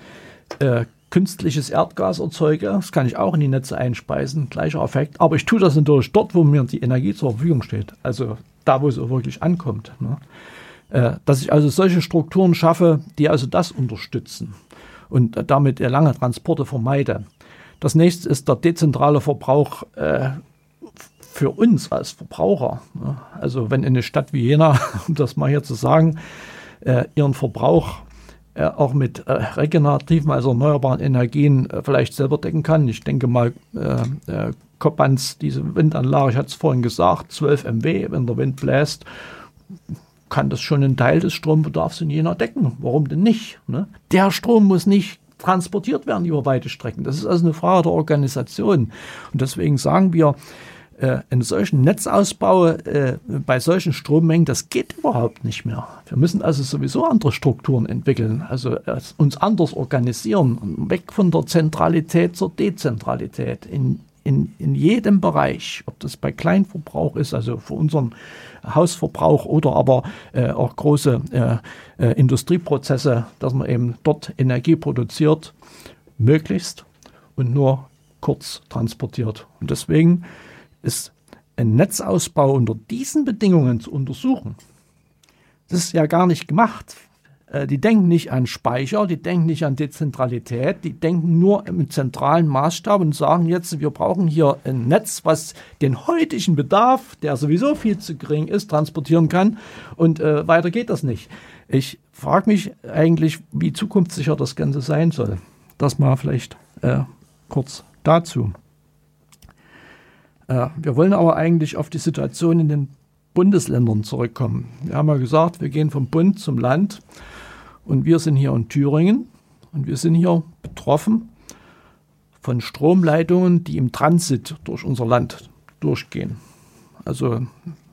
äh, künstliches Erdgas erzeuge. Das kann ich auch in die Netze einspeisen, gleicher Effekt. Aber ich tue das natürlich dort, wo mir die Energie zur Verfügung steht. Also da, wo es auch wirklich ankommt. Ne? Äh, dass ich also solche Strukturen schaffe, die also das unterstützen und damit lange Transporte vermeide. Das nächste ist der dezentrale Verbrauch äh, für uns als Verbraucher. Also wenn eine Stadt wie Jena, (laughs) um das mal hier zu sagen, äh, ihren Verbrauch äh, auch mit äh, regenerativen, also erneuerbaren Energien äh, vielleicht selber decken kann. Ich denke mal, äh, Koppans, diese Windanlage, ich hatte es vorhin gesagt, 12 MW, wenn der Wind bläst, kann das schon einen Teil des Strombedarfs in Jena decken. Warum denn nicht? Ne? Der Strom muss nicht transportiert werden über weite Strecken. Das ist also eine Frage der Organisation. Und deswegen sagen wir, äh, einen solchen Netzausbau äh, bei solchen Strommengen, das geht überhaupt nicht mehr. Wir müssen also sowieso andere Strukturen entwickeln, also äh, uns anders organisieren, weg von der Zentralität zur Dezentralität in, in, in jedem Bereich, ob das bei Kleinverbrauch ist, also für unseren Hausverbrauch oder aber äh, auch große äh, äh, Industrieprozesse, dass man eben dort Energie produziert, möglichst und nur kurz transportiert. Und deswegen ist ein Netzausbau unter diesen Bedingungen zu untersuchen. Das ist ja gar nicht gemacht. Äh, die denken nicht an Speicher, die denken nicht an Dezentralität, die denken nur im zentralen Maßstab und sagen jetzt, wir brauchen hier ein Netz, was den heutigen Bedarf, der sowieso viel zu gering ist, transportieren kann und äh, weiter geht das nicht. Ich frage mich eigentlich, wie zukunftssicher das Ganze sein soll. Das mal vielleicht äh, kurz dazu. Äh, wir wollen aber eigentlich auf die Situation in den Bundesländern zurückkommen. Wir haben ja gesagt, wir gehen vom Bund zum Land und wir sind hier in Thüringen und wir sind hier betroffen von Stromleitungen, die im Transit durch unser Land durchgehen. Also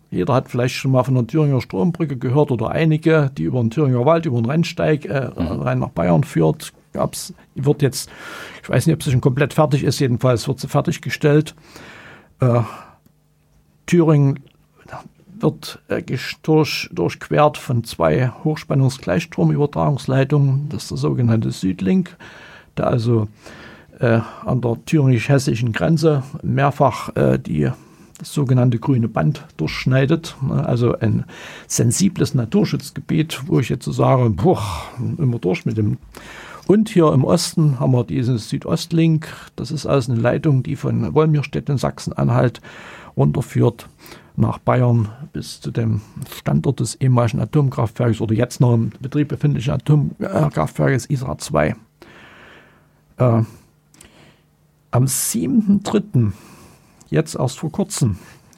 jeder hat vielleicht schon mal von der Thüringer Strombrücke gehört oder einige, die über den Thüringer Wald, über den Rennsteig äh, mhm. rein nach Bayern führt. Gab's, wird jetzt, ich weiß nicht, ob sie schon komplett fertig ist, jedenfalls wird sie fertiggestellt. Äh, Thüringen wird äh, durch, durchquert von zwei Hochspannungsgleichstromübertragungsleitungen. Das ist der sogenannte Südlink, der also äh, an der thüringisch-hessischen Grenze mehrfach äh, die, das sogenannte grüne Band durchschneidet. Also ein sensibles Naturschutzgebiet, wo ich jetzt so sage, boah, immer durch mit dem und hier im Osten haben wir diesen Südostlink. Das ist also eine Leitung, die von Wolmirstedt in Sachsen-Anhalt runterführt nach Bayern bis zu dem Standort des ehemaligen Atomkraftwerkes oder jetzt noch im Betrieb befindlichen Atomkraftwerkes ISRA 2. Äh, am 7.3., jetzt erst vor kurzem,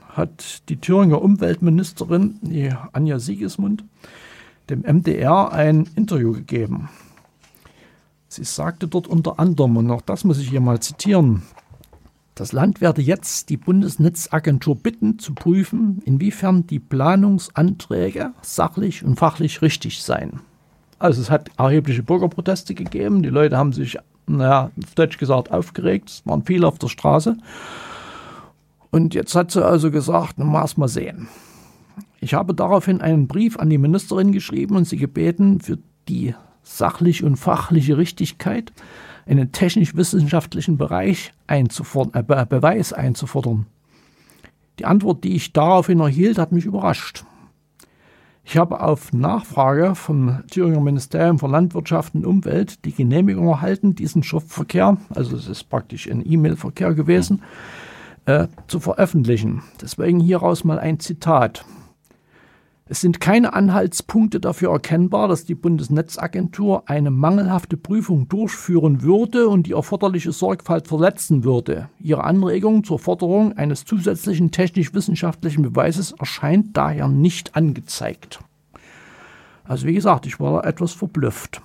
hat die Thüringer Umweltministerin die Anja Siegesmund dem MDR ein Interview gegeben. Sie sagte dort unter anderem, und auch das muss ich hier mal zitieren, das Land werde jetzt die Bundesnetzagentur bitten, zu prüfen, inwiefern die Planungsanträge sachlich und fachlich richtig seien. Also es hat erhebliche Bürgerproteste gegeben. Die Leute haben sich, naja, auf Deutsch gesagt, aufgeregt. Es waren viele auf der Straße. Und jetzt hat sie also gesagt, na, mal mal sehen. Ich habe daraufhin einen Brief an die Ministerin geschrieben und sie gebeten, für die sachliche und fachliche Richtigkeit einen technisch-wissenschaftlichen Bereich einzufordern, äh, Be Beweis einzufordern. Die Antwort, die ich daraufhin erhielt, hat mich überrascht. Ich habe auf Nachfrage vom Thüringer Ministerium für Landwirtschaft und Umwelt die Genehmigung erhalten, diesen Schriftverkehr, also es ist praktisch ein E-Mail-Verkehr gewesen, äh, zu veröffentlichen. Deswegen hieraus mal ein Zitat. Es sind keine Anhaltspunkte dafür erkennbar, dass die Bundesnetzagentur eine mangelhafte Prüfung durchführen würde und die erforderliche Sorgfalt verletzen würde. Ihre Anregung zur Forderung eines zusätzlichen technisch-wissenschaftlichen Beweises erscheint daher nicht angezeigt. Also wie gesagt, ich war da etwas verblüfft.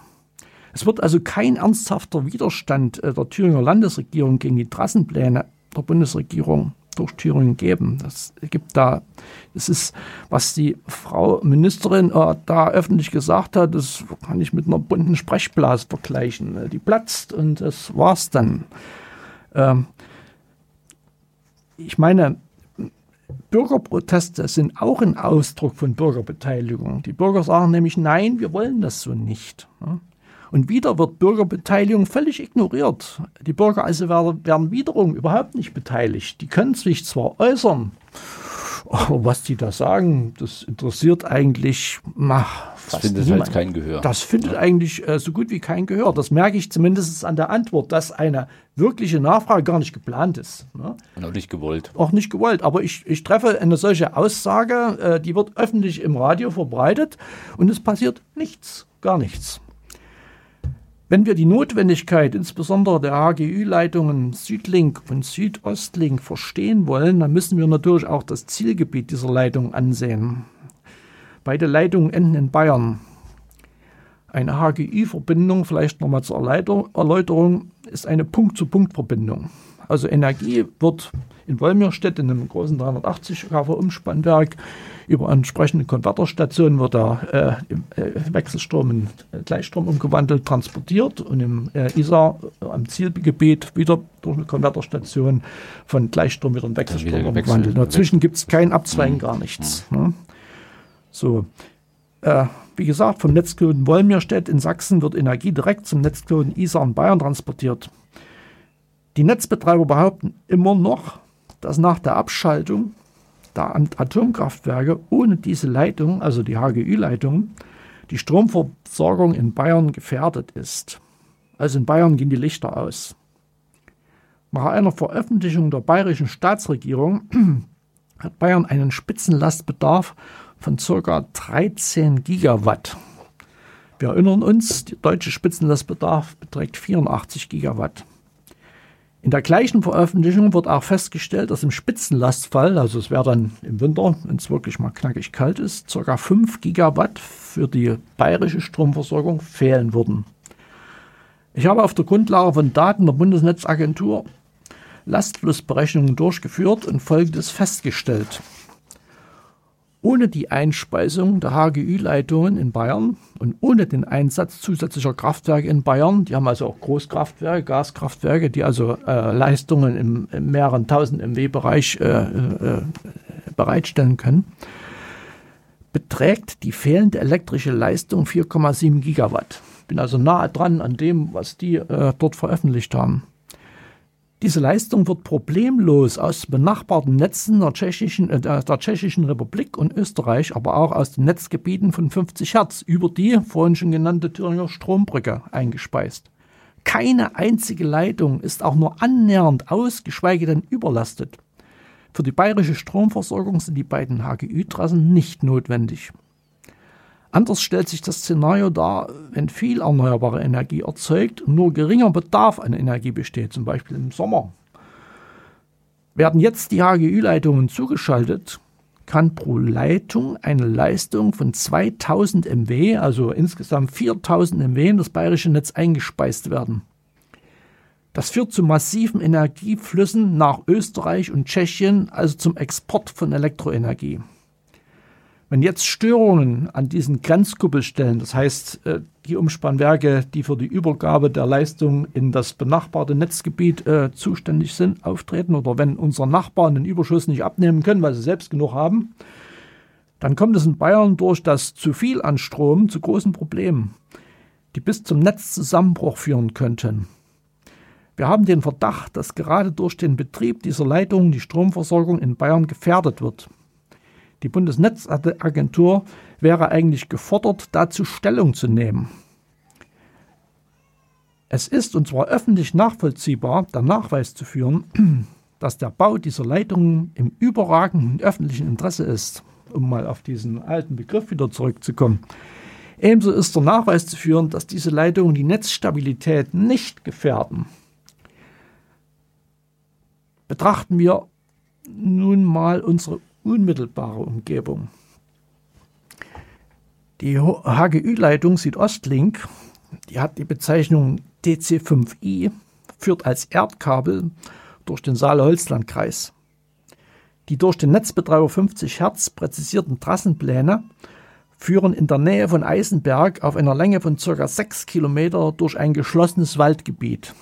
Es wird also kein ernsthafter Widerstand äh, der Thüringer Landesregierung gegen die Trassenpläne der Bundesregierung durch Thüringen geben. Das gibt da, das ist, was die Frau Ministerin äh, da öffentlich gesagt hat, das kann ich mit einer bunten Sprechblase vergleichen. Die platzt und das war's dann. Ähm, ich meine, Bürgerproteste sind auch ein Ausdruck von Bürgerbeteiligung. Die Bürger sagen nämlich, nein, wir wollen das so nicht. Und wieder wird Bürgerbeteiligung völlig ignoriert. Die Bürger also werden wiederum überhaupt nicht beteiligt. Die können sich zwar äußern, aber was die da sagen, das interessiert eigentlich. Ach, das findet niemand. halt kein Gehör. Das findet ja. eigentlich äh, so gut wie kein Gehör. Das merke ich zumindest an der Antwort, dass eine wirkliche Nachfrage gar nicht geplant ist. Ne? Und auch nicht gewollt. Auch nicht gewollt. Aber ich, ich treffe eine solche Aussage, äh, die wird öffentlich im Radio verbreitet und es passiert nichts, gar nichts. Wenn wir die Notwendigkeit insbesondere der HGÜ-Leitungen Südlink und Südostlink verstehen wollen, dann müssen wir natürlich auch das Zielgebiet dieser Leitung ansehen. Beide Leitungen enden in Bayern. Eine HGÜ-Verbindung, vielleicht nochmal zur Erläuterung, ist eine Punkt-zu-Punkt-Verbindung. Also Energie wird in Wolmirstedt in einem großen 380 kV Umspannwerk über entsprechende Konverterstationen wird der äh, äh, Wechselstrom in Gleichstrom umgewandelt, transportiert und im äh, Isar äh, am Zielgebiet wieder durch eine Konverterstation von Gleichstrom wieder in Wechselstrom wieder umgewandelt. Dazwischen gibt es kein Abzweigen, mhm. gar nichts. Mhm. Ne? So. Äh, wie gesagt, vom Netzknoten Wolmirstedt in Sachsen wird Energie direkt zum Netzknoten Isar in Bayern transportiert. Die Netzbetreiber behaupten immer noch, dass nach der Abschaltung der Atomkraftwerke ohne diese Leitung, also die HGÜ-Leitung, die Stromversorgung in Bayern gefährdet ist. Also in Bayern gehen die Lichter aus. Nach einer Veröffentlichung der bayerischen Staatsregierung (clears throat) hat Bayern einen Spitzenlastbedarf von ca. 13 Gigawatt. Wir erinnern uns, der deutsche Spitzenlastbedarf beträgt 84 Gigawatt. In der gleichen Veröffentlichung wird auch festgestellt, dass im Spitzenlastfall, also es wäre dann im Winter, wenn es wirklich mal knackig kalt ist, ca. 5 Gigawatt für die bayerische Stromversorgung fehlen würden. Ich habe auf der Grundlage von Daten der Bundesnetzagentur Lastflussberechnungen durchgeführt und Folgendes festgestellt. Ohne die Einspeisung der HGÜ-Leitungen in Bayern und ohne den Einsatz zusätzlicher Kraftwerke in Bayern, die haben also auch Großkraftwerke, Gaskraftwerke, die also äh, Leistungen im, im, mehreren tausend MW-Bereich äh, äh, bereitstellen können, beträgt die fehlende elektrische Leistung 4,7 Gigawatt. Bin also nahe dran an dem, was die äh, dort veröffentlicht haben. Diese Leistung wird problemlos aus benachbarten Netzen der tschechischen, äh, der tschechischen Republik und Österreich, aber auch aus den Netzgebieten von 50 Hertz über die vorhin schon genannte Thüringer Strombrücke eingespeist. Keine einzige Leitung ist auch nur annähernd aus, geschweige denn überlastet. Für die bayerische Stromversorgung sind die beiden HGÜ-Trassen nicht notwendig. Anders stellt sich das Szenario dar, wenn viel erneuerbare Energie erzeugt und nur geringer Bedarf an Energie besteht, zum Beispiel im Sommer. Werden jetzt die HGÜ-Leitungen zugeschaltet, kann pro Leitung eine Leistung von 2000 MW, also insgesamt 4000 MW in das bayerische Netz eingespeist werden. Das führt zu massiven Energieflüssen nach Österreich und Tschechien, also zum Export von Elektroenergie. Wenn jetzt Störungen an diesen Grenzkuppelstellen, das heißt äh, die Umspannwerke, die für die Übergabe der Leistung in das benachbarte Netzgebiet äh, zuständig sind, auftreten oder wenn unsere Nachbarn den Überschuss nicht abnehmen können, weil sie selbst genug haben, dann kommt es in Bayern durch das zu viel an Strom zu großen Problemen, die bis zum Netzzusammenbruch führen könnten. Wir haben den Verdacht, dass gerade durch den Betrieb dieser Leitungen die Stromversorgung in Bayern gefährdet wird. Die Bundesnetzagentur wäre eigentlich gefordert, dazu Stellung zu nehmen. Es ist, und zwar öffentlich nachvollziehbar, der Nachweis zu führen, (clears throat) dass der Bau dieser Leitungen im überragenden öffentlichen Interesse ist, um mal auf diesen alten Begriff wieder zurückzukommen. Ebenso ist der Nachweis zu führen, dass diese Leitungen die Netzstabilität nicht gefährden. Betrachten wir nun mal unsere unmittelbare Umgebung. Die HGÜ-Leitung Südostlink, die hat die Bezeichnung DC5i, führt als Erdkabel durch den Saale-Holzland-Kreis. Die durch den Netzbetreiber 50 Hertz präzisierten Trassenpläne führen in der Nähe von Eisenberg auf einer Länge von ca. 6 Kilometer durch ein geschlossenes Waldgebiet.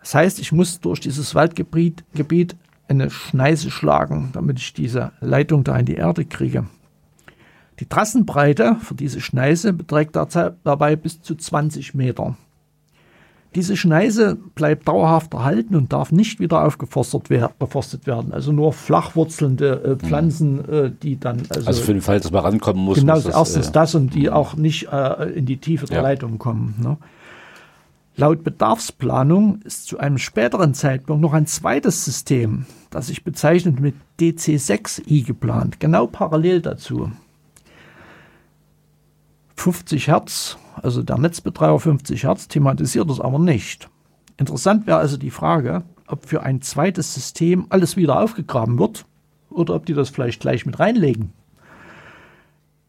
Das heißt, ich muss durch dieses Waldgebiet Gebiet eine Schneise schlagen, damit ich diese Leitung da in die Erde kriege. Die Trassenbreite für diese Schneise beträgt dabei bis zu 20 Meter. Diese Schneise bleibt dauerhaft erhalten und darf nicht wieder aufgeforstet werden. Also nur flachwurzelnde äh, Pflanzen, mhm. äh, die dann. Also, also, für den Fall, dass man rankommen muss. Genau, muss das, erstens äh, das und die mhm. auch nicht äh, in die Tiefe der ja. Leitung kommen. Ne? Laut Bedarfsplanung ist zu einem späteren Zeitpunkt noch ein zweites System, das sich bezeichnet mit DC6i geplant, genau parallel dazu. 50 Hertz, also der Netzbetreiber 50 Hertz, thematisiert das aber nicht. Interessant wäre also die Frage, ob für ein zweites System alles wieder aufgegraben wird oder ob die das vielleicht gleich mit reinlegen.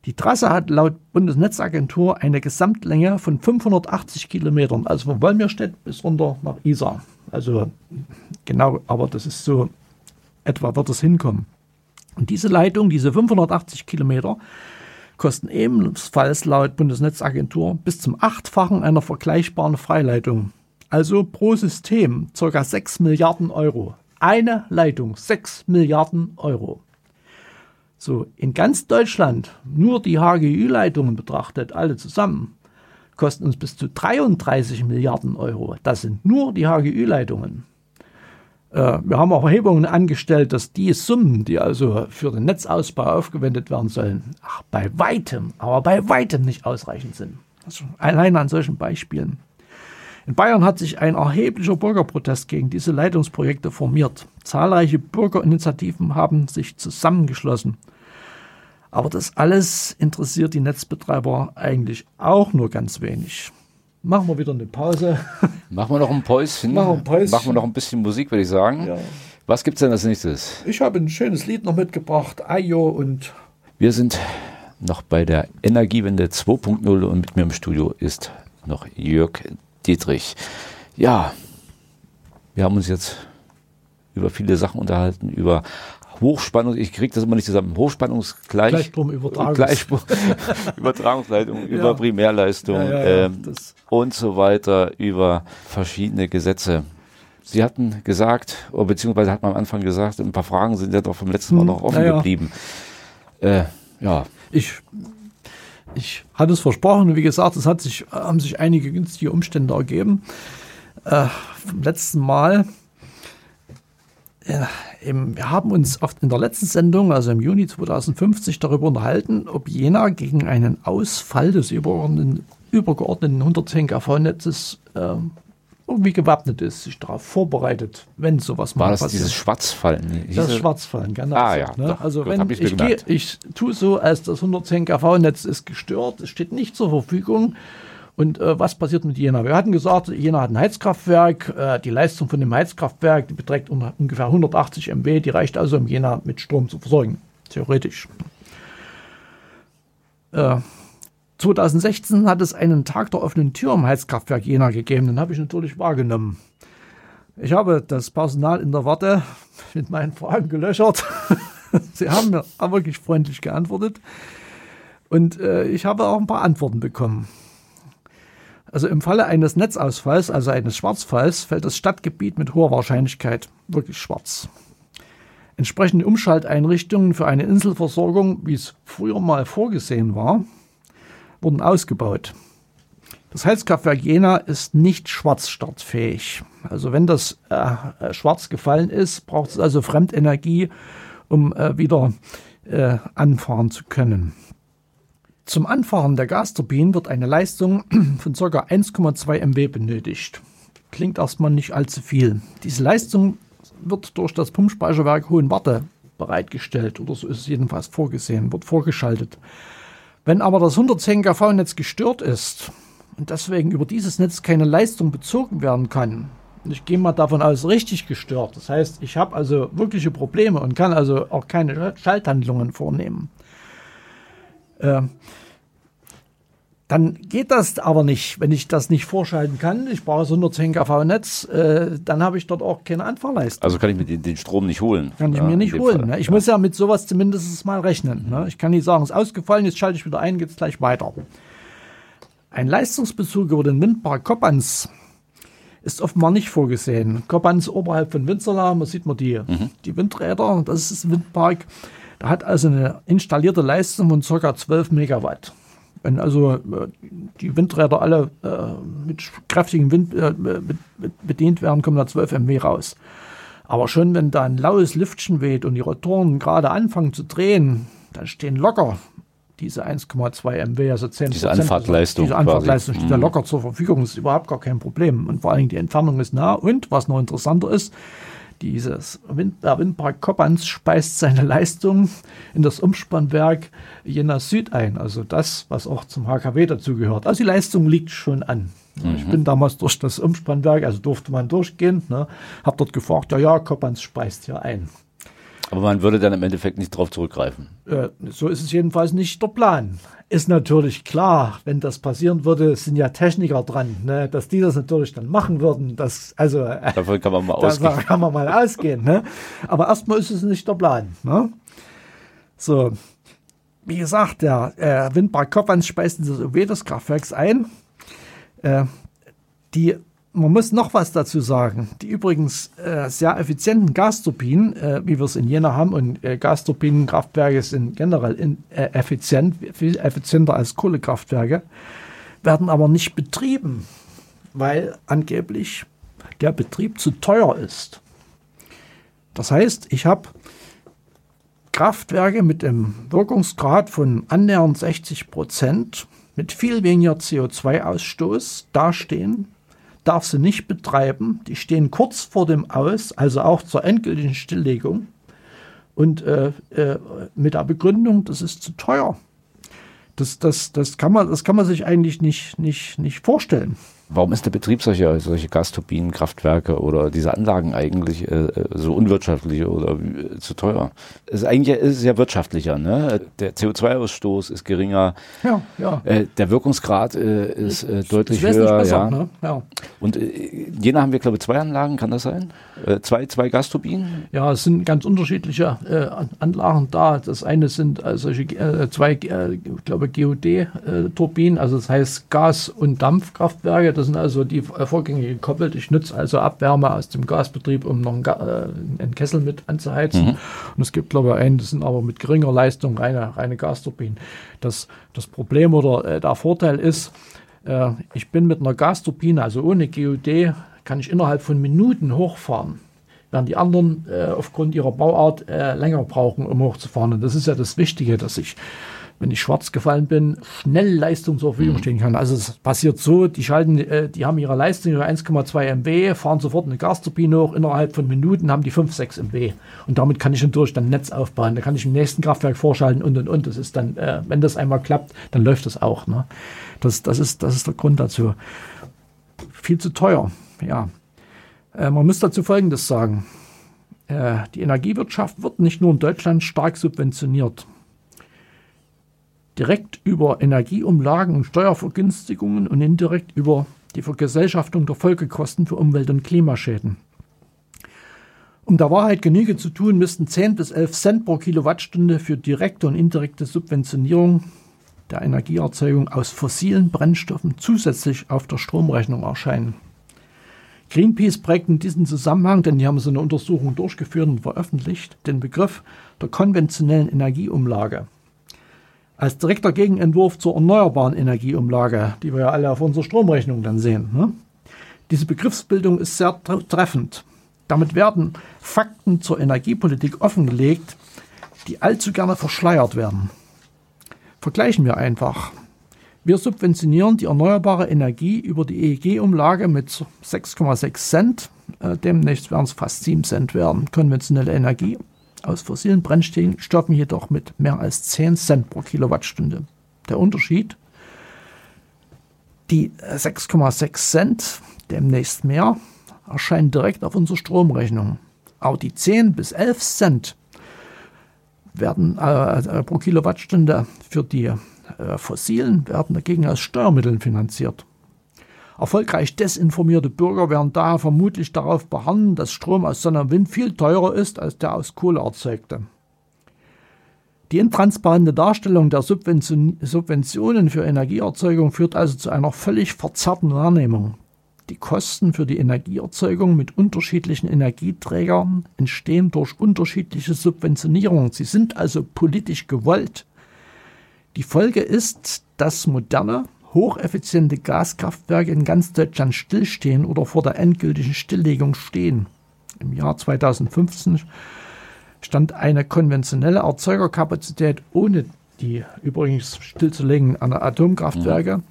Die Trasse hat laut Bundesnetzagentur eine Gesamtlänge von 580 Kilometern, also von Wolmirstedt bis runter nach Isar. Also genau, aber das ist so, etwa wird es hinkommen. Und diese Leitung, diese 580 Kilometer, kosten ebenfalls laut Bundesnetzagentur bis zum Achtfachen einer vergleichbaren Freileitung. Also pro System ca. 6 Milliarden Euro. Eine Leitung, 6 Milliarden Euro. So, in ganz Deutschland, nur die HGÜ-Leitungen betrachtet, alle zusammen, kosten uns bis zu 33 Milliarden Euro. Das sind nur die HGÜ-Leitungen. Äh, wir haben auch Erhebungen angestellt, dass die Summen, die also für den Netzausbau aufgewendet werden sollen, ach, bei weitem, aber bei weitem nicht ausreichend sind. Also allein an solchen Beispielen. In Bayern hat sich ein erheblicher Bürgerprotest gegen diese Leitungsprojekte formiert. Zahlreiche Bürgerinitiativen haben sich zusammengeschlossen. Aber das alles interessiert die Netzbetreiber eigentlich auch nur ganz wenig. Machen wir wieder eine Pause. (laughs) Machen wir noch ein Päuschen. Machen wir, ein Päuschen. Machen wir noch ein bisschen Musik, würde ich sagen. Ja. Was gibt es denn als nächstes? Ich habe ein schönes Lied noch mitgebracht, Ayo und. Wir sind noch bei der Energiewende 2.0 und mit mir im Studio ist noch Jörg Dietrich. Ja, wir haben uns jetzt über viele Sachen unterhalten, über Hochspannung, ich kriege das immer nicht zusammen, Hochspannungsgleich, Gleichstromübertragungs Gleichstrom, (laughs) Übertragungsleitung, ja. über Primärleistung ja, ja, ähm, und so weiter, über verschiedene Gesetze. Sie hatten gesagt, oder beziehungsweise hat man am Anfang gesagt, ein paar Fragen sind ja doch vom letzten Mal hm, noch offen geblieben. Äh, ja. Ich, ich hatte es versprochen, wie gesagt, es hat sich, haben sich einige günstige Umstände ergeben. Äh, vom letzten Mal wir haben uns oft in der letzten Sendung, also im Juni 2050, darüber unterhalten, ob Jena gegen einen Ausfall des übergeordneten, übergeordneten 110 kV-Netzes äh, irgendwie gewappnet ist, sich darauf vorbereitet, wenn sowas mal War das passiert. dieses Schwarzfallen? Das Schwarzfallen, genau. Ah, ja, ne? Also wenn ich, gehe, ich tue so, als das 110 kV-Netz ist gestört, es steht nicht zur Verfügung, und äh, was passiert mit Jena? Wir hatten gesagt, Jena hat ein Heizkraftwerk. Äh, die Leistung von dem Heizkraftwerk beträgt ungefähr 180 MW. Die reicht also, um Jena mit Strom zu versorgen. Theoretisch. Äh, 2016 hat es einen Tag der offenen Tür im Heizkraftwerk Jena gegeben. Den habe ich natürlich wahrgenommen. Ich habe das Personal in der Warte (laughs) mit meinen Fragen gelöchert. (laughs) Sie haben mir wirklich freundlich geantwortet. Und äh, ich habe auch ein paar Antworten bekommen. Also im Falle eines Netzausfalls, also eines Schwarzfalls, fällt das Stadtgebiet mit hoher Wahrscheinlichkeit wirklich schwarz. Entsprechende Umschalteinrichtungen für eine Inselversorgung, wie es früher mal vorgesehen war, wurden ausgebaut. Das Heizkraftwerk Jena ist nicht schwarzstartfähig. Also wenn das äh, schwarz gefallen ist, braucht es also Fremdenergie, um äh, wieder äh, anfahren zu können. Zum Anfahren der Gasturbinen wird eine Leistung (clears throat) von ca. 1,2 MW benötigt. Klingt erstmal nicht allzu viel. Diese Leistung wird durch das Pumpspeicherwerk Hohenwarte bereitgestellt oder so ist es jedenfalls vorgesehen, wird vorgeschaltet. Wenn aber das 110 kV-Netz gestört ist und deswegen über dieses Netz keine Leistung bezogen werden kann, ich gehe mal davon aus, richtig gestört. Das heißt, ich habe also wirkliche Probleme und kann also auch keine Schalthandlungen vornehmen. Äh, dann geht das aber nicht, wenn ich das nicht vorschalten kann. Ich brauche 110 kV Netz, äh, dann habe ich dort auch keine Anfahrleistung. Also kann ich mir den, den Strom nicht holen. Kann ich ja, mir nicht holen. Ne? Ich ja. muss ja mit sowas zumindest mal rechnen. Ne? Ich kann nicht sagen, es ist ausgefallen, jetzt schalte ich wieder ein, geht es gleich weiter. Ein Leistungsbezug über den Windpark Koppans ist offenbar nicht vorgesehen. Koppans oberhalb von Winzerla, man sieht man die, mhm. die Windräder, das ist ein Windpark. Hat also eine installierte Leistung von ca. 12 Megawatt. Wenn also äh, die Windräder alle äh, mit kräftigem Wind äh, bedient werden, kommen da 12 MW raus. Aber schon wenn da ein laues Lüftchen weht und die Rotoren gerade anfangen zu drehen, dann stehen locker diese 1,2 MW, also 10 Diese Anfahrtleistung. Diese Anfahrtleistung steht ja mhm. locker zur Verfügung, ist überhaupt gar kein Problem. Und vor allen Dingen die Entfernung ist nah. Und was noch interessanter ist, dieses Wind, der Windpark Koppans speist seine Leistung in das Umspannwerk Jena Süd ein, also das, was auch zum HKW dazugehört. Also die Leistung liegt schon an. Mhm. Ich bin damals durch das Umspannwerk, also durfte man durchgehen, ne, habe dort gefragt, ja, ja, Koppans speist hier ein. Aber man würde dann im Endeffekt nicht darauf zurückgreifen. Äh, so ist es jedenfalls nicht der Plan. Ist natürlich klar, wenn das passieren würde, sind ja Techniker dran, ne, dass die das natürlich dann machen würden. Das, also, äh, Davon kann man mal (laughs) ausgehen. Kann man mal ausgehen. Ne? Aber erstmal ist es nicht der Plan. Ne? So, wie gesagt, der äh, Windpark Koppans speist in das OW des Kraftwerks ein. Äh, die man muss noch was dazu sagen. Die übrigens äh, sehr effizienten Gasturbinen, äh, wie wir es in Jena haben, und äh, Gasturbinenkraftwerke sind generell in, äh, effizient, viel effizienter als Kohlekraftwerke, werden aber nicht betrieben, weil angeblich der Betrieb zu teuer ist. Das heißt, ich habe Kraftwerke mit einem Wirkungsgrad von annähernd 60 Prozent, mit viel weniger CO2-Ausstoß dastehen darf sie nicht betreiben. Die stehen kurz vor dem Aus, also auch zur endgültigen Stilllegung. Und äh, äh, mit der Begründung, das ist zu teuer. Das, das, das, kann, man, das kann man sich eigentlich nicht, nicht, nicht vorstellen. Warum ist der Betrieb solcher, solche Gasturbinenkraftwerke oder diese Anlagen eigentlich äh, so unwirtschaftlich oder äh, zu teuer? Es ist eigentlich ist es ja wirtschaftlicher. Ne? Der CO2-Ausstoß ist geringer. Ja, ja. Äh, der Wirkungsgrad äh, ist äh, deutlich höher. Besser, ja. Ne? ja. Und äh, in Jena haben wir, glaube ich, zwei Anlagen, kann das sein? zwei, zwei Gasturbinen? Ja, es sind ganz unterschiedliche Anlagen da. Das eine sind solche zwei, ich glaube, GOD-Turbinen, also das heißt Gas- und Dampfkraftwerke. Das sind also die Vorgänge gekoppelt. Ich nutze also Abwärme aus dem Gasbetrieb, um noch einen, äh, einen Kessel mit anzuheizen. Mhm. Und es gibt, glaube ich, einen, das sind aber mit geringer Leistung reine, reine Gasturbinen. Das, das Problem oder äh, der Vorteil ist, äh, ich bin mit einer Gasturbine, also ohne GUD, kann ich innerhalb von Minuten hochfahren während die anderen äh, aufgrund ihrer Bauart äh, länger brauchen, um hochzufahren. Und das ist ja das Wichtige, dass ich wenn ich schwarz gefallen bin, schnell Leistung zur Verfügung mhm. stehen kann. Also es passiert so, die schalten, äh, die haben ihre Leistung, ihre 1,2 MB, fahren sofort eine Gasturbine hoch, innerhalb von Minuten haben die 5, 6 MB. Und damit kann ich natürlich dann Netz aufbauen. Da kann ich im nächsten Kraftwerk vorschalten und und und. Das ist dann, äh, wenn das einmal klappt, dann läuft das auch. Ne? Das, das, ist, das ist der Grund dazu. Viel zu teuer, ja. Äh, man muss dazu Folgendes sagen. Äh, die Energiewirtschaft wird nicht nur in Deutschland stark subventioniert direkt über Energieumlagen und Steuervergünstigungen und indirekt über die Vergesellschaftung der Folgekosten für Umwelt- und Klimaschäden. Um der Wahrheit Genüge zu tun, müssten 10 bis 11 Cent pro Kilowattstunde für direkte und indirekte Subventionierung der Energieerzeugung aus fossilen Brennstoffen zusätzlich auf der Stromrechnung erscheinen. Greenpeace prägt in diesem Zusammenhang, denn die haben so eine Untersuchung durchgeführt und veröffentlicht, den Begriff der konventionellen Energieumlage. Als direkter Gegenentwurf zur erneuerbaren Energieumlage, die wir ja alle auf unserer Stromrechnung dann sehen. Ne? Diese Begriffsbildung ist sehr treffend. Damit werden Fakten zur Energiepolitik offengelegt, die allzu gerne verschleiert werden. Vergleichen wir einfach. Wir subventionieren die erneuerbare Energie über die EEG-Umlage mit 6,6 Cent. Äh, demnächst werden es fast 7 Cent werden. Konventionelle Energie aus fossilen Brennstoffen jedoch mit mehr als 10 Cent pro Kilowattstunde. Der Unterschied, die 6,6 Cent, demnächst mehr, erscheinen direkt auf unserer Stromrechnung. Aber die 10 bis 11 Cent werden äh, äh, pro Kilowattstunde für die äh, fossilen werden dagegen aus Steuermitteln finanziert. Erfolgreich desinformierte Bürger werden daher vermutlich darauf beharren, dass Strom aus Sonne und Wind viel teurer ist als der aus Kohle erzeugte. Die intransparente Darstellung der Subventionen für Energieerzeugung führt also zu einer völlig verzerrten Wahrnehmung. Die Kosten für die Energieerzeugung mit unterschiedlichen Energieträgern entstehen durch unterschiedliche Subventionierungen. Sie sind also politisch gewollt. Die Folge ist, dass moderne, hocheffiziente Gaskraftwerke in ganz Deutschland stillstehen oder vor der endgültigen Stilllegung stehen. Im Jahr 2015 stand eine konventionelle Erzeugerkapazität ohne die übrigens stillzulegenden Atomkraftwerke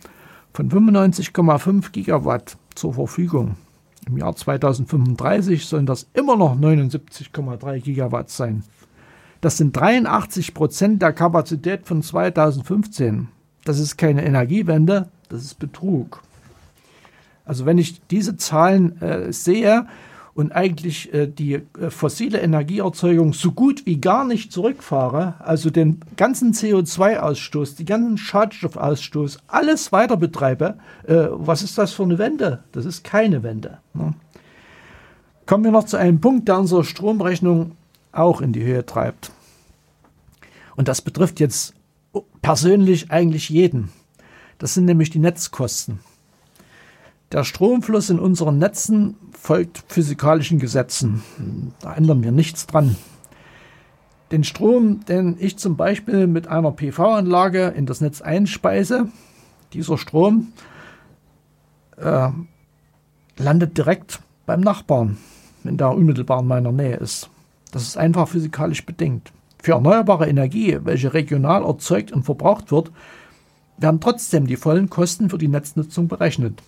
von 95,5 Gigawatt zur Verfügung. Im Jahr 2035 sollen das immer noch 79,3 Gigawatt sein. Das sind 83 Prozent der Kapazität von 2015. Das ist keine Energiewende, das ist Betrug. Also wenn ich diese Zahlen äh, sehe, und eigentlich äh, die äh, fossile Energieerzeugung so gut wie gar nicht zurückfahre, also den ganzen CO2-Ausstoß, den ganzen Schadstoffausstoß, alles weiter betreibe, äh, was ist das für eine Wende? Das ist keine Wende. Ne? Kommen wir noch zu einem Punkt, der unsere Stromrechnung auch in die Höhe treibt. Und das betrifft jetzt persönlich eigentlich jeden. Das sind nämlich die Netzkosten. Der Stromfluss in unseren Netzen folgt physikalischen Gesetzen. Da ändern wir nichts dran. Den Strom, den ich zum Beispiel mit einer PV-Anlage in das Netz einspeise, dieser Strom äh, landet direkt beim Nachbarn, wenn der unmittelbar in meiner Nähe ist. Das ist einfach physikalisch bedingt. Für erneuerbare Energie, welche regional erzeugt und verbraucht wird, werden trotzdem die vollen Kosten für die Netznutzung berechnet.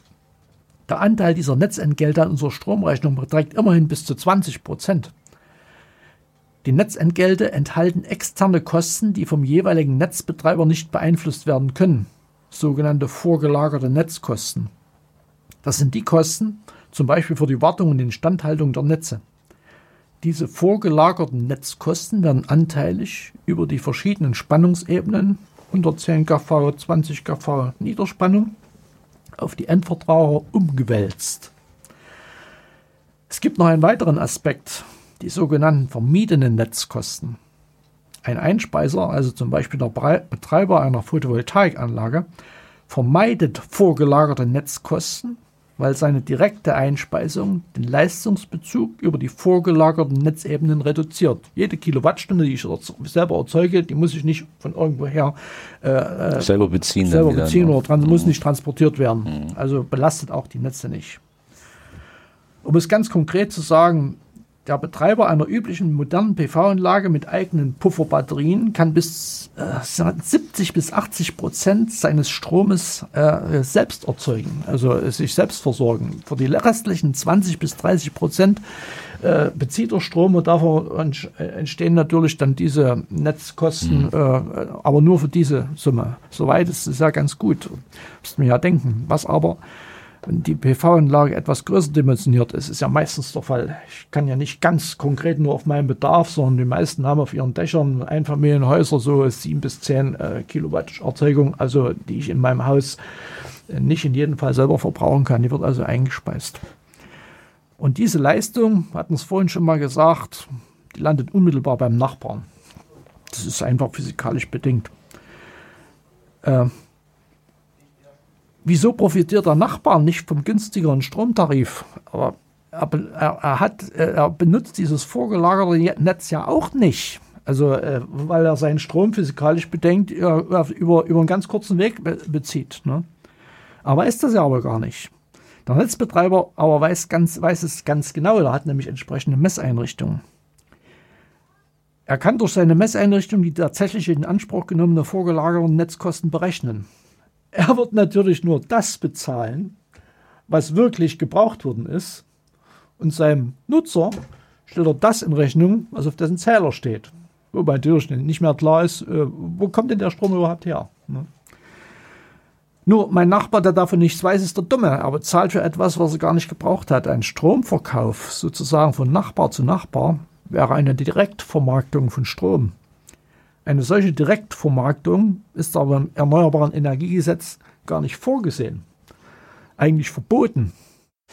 Der Anteil dieser Netzentgelte an unserer Stromrechnung beträgt immerhin bis zu 20 Prozent. Die Netzentgelte enthalten externe Kosten, die vom jeweiligen Netzbetreiber nicht beeinflusst werden können, sogenannte vorgelagerte Netzkosten. Das sind die Kosten, zum Beispiel für die Wartung und Instandhaltung der Netze. Diese vorgelagerten Netzkosten werden anteilig über die verschiedenen Spannungsebenen 110 kV, 20 kV Niederspannung auf die Endverbraucher umgewälzt. Es gibt noch einen weiteren Aspekt, die sogenannten vermiedenen Netzkosten. Ein Einspeiser, also zum Beispiel der Betreiber einer Photovoltaikanlage, vermeidet vorgelagerte Netzkosten weil seine direkte Einspeisung den Leistungsbezug über die vorgelagerten Netzebenen reduziert. Jede Kilowattstunde, die ich selber erzeuge, die muss ich nicht von irgendwoher äh, äh selber beziehen, selber beziehen oder trans muss nicht transportiert werden. Mhm. Also belastet auch die Netze nicht. Um es ganz konkret zu sagen, der Betreiber einer üblichen modernen PV-Anlage mit eigenen Pufferbatterien kann bis äh, 70 bis 80 Prozent seines Stromes äh, selbst erzeugen, also sich selbst versorgen. Für die restlichen 20 bis 30 Prozent äh, bezieht er Strom und davon entstehen natürlich dann diese Netzkosten, mhm. Äh, aber nur für diese Summe. Soweit ist es ja ganz gut, müssten wir ja denken. Was aber wenn die PV-Anlage etwas größer dimensioniert ist, ist ja meistens der Fall. Ich kann ja nicht ganz konkret nur auf meinen Bedarf, sondern die meisten haben auf ihren Dächern Einfamilienhäuser so 7 bis 10 äh, Kilowatt Erzeugung, also die ich in meinem Haus äh, nicht in jedem Fall selber verbrauchen kann. Die wird also eingespeist. Und diese Leistung, hatten es vorhin schon mal gesagt, die landet unmittelbar beim Nachbarn. Das ist einfach physikalisch bedingt. Äh, wieso profitiert der Nachbar nicht vom günstigeren Stromtarif? Aber er, er, hat, er benutzt dieses vorgelagerte Netz ja auch nicht. Also, äh, weil er seinen Strom physikalisch bedenkt, über, über, über einen ganz kurzen Weg be bezieht. Ne? Aber ist das ja aber gar nicht. Der Netzbetreiber aber weiß, ganz, weiß es ganz genau, er hat nämlich entsprechende Messeinrichtungen. Er kann durch seine Messeinrichtung die tatsächlich in Anspruch genommene vorgelagerten Netzkosten berechnen. Er wird natürlich nur das bezahlen, was wirklich gebraucht worden ist, und seinem Nutzer stellt er das in Rechnung, was auf dessen Zähler steht. Wobei natürlich nicht mehr klar ist, äh, wo kommt denn der Strom überhaupt her? Ne? Nur mein Nachbar, der davon nichts weiß, ist der Dumme, aber zahlt für etwas, was er gar nicht gebraucht hat. Ein Stromverkauf sozusagen von Nachbar zu Nachbar wäre eine Direktvermarktung von Strom. Eine solche Direktvermarktung ist aber im Erneuerbaren Energiegesetz gar nicht vorgesehen. Eigentlich verboten.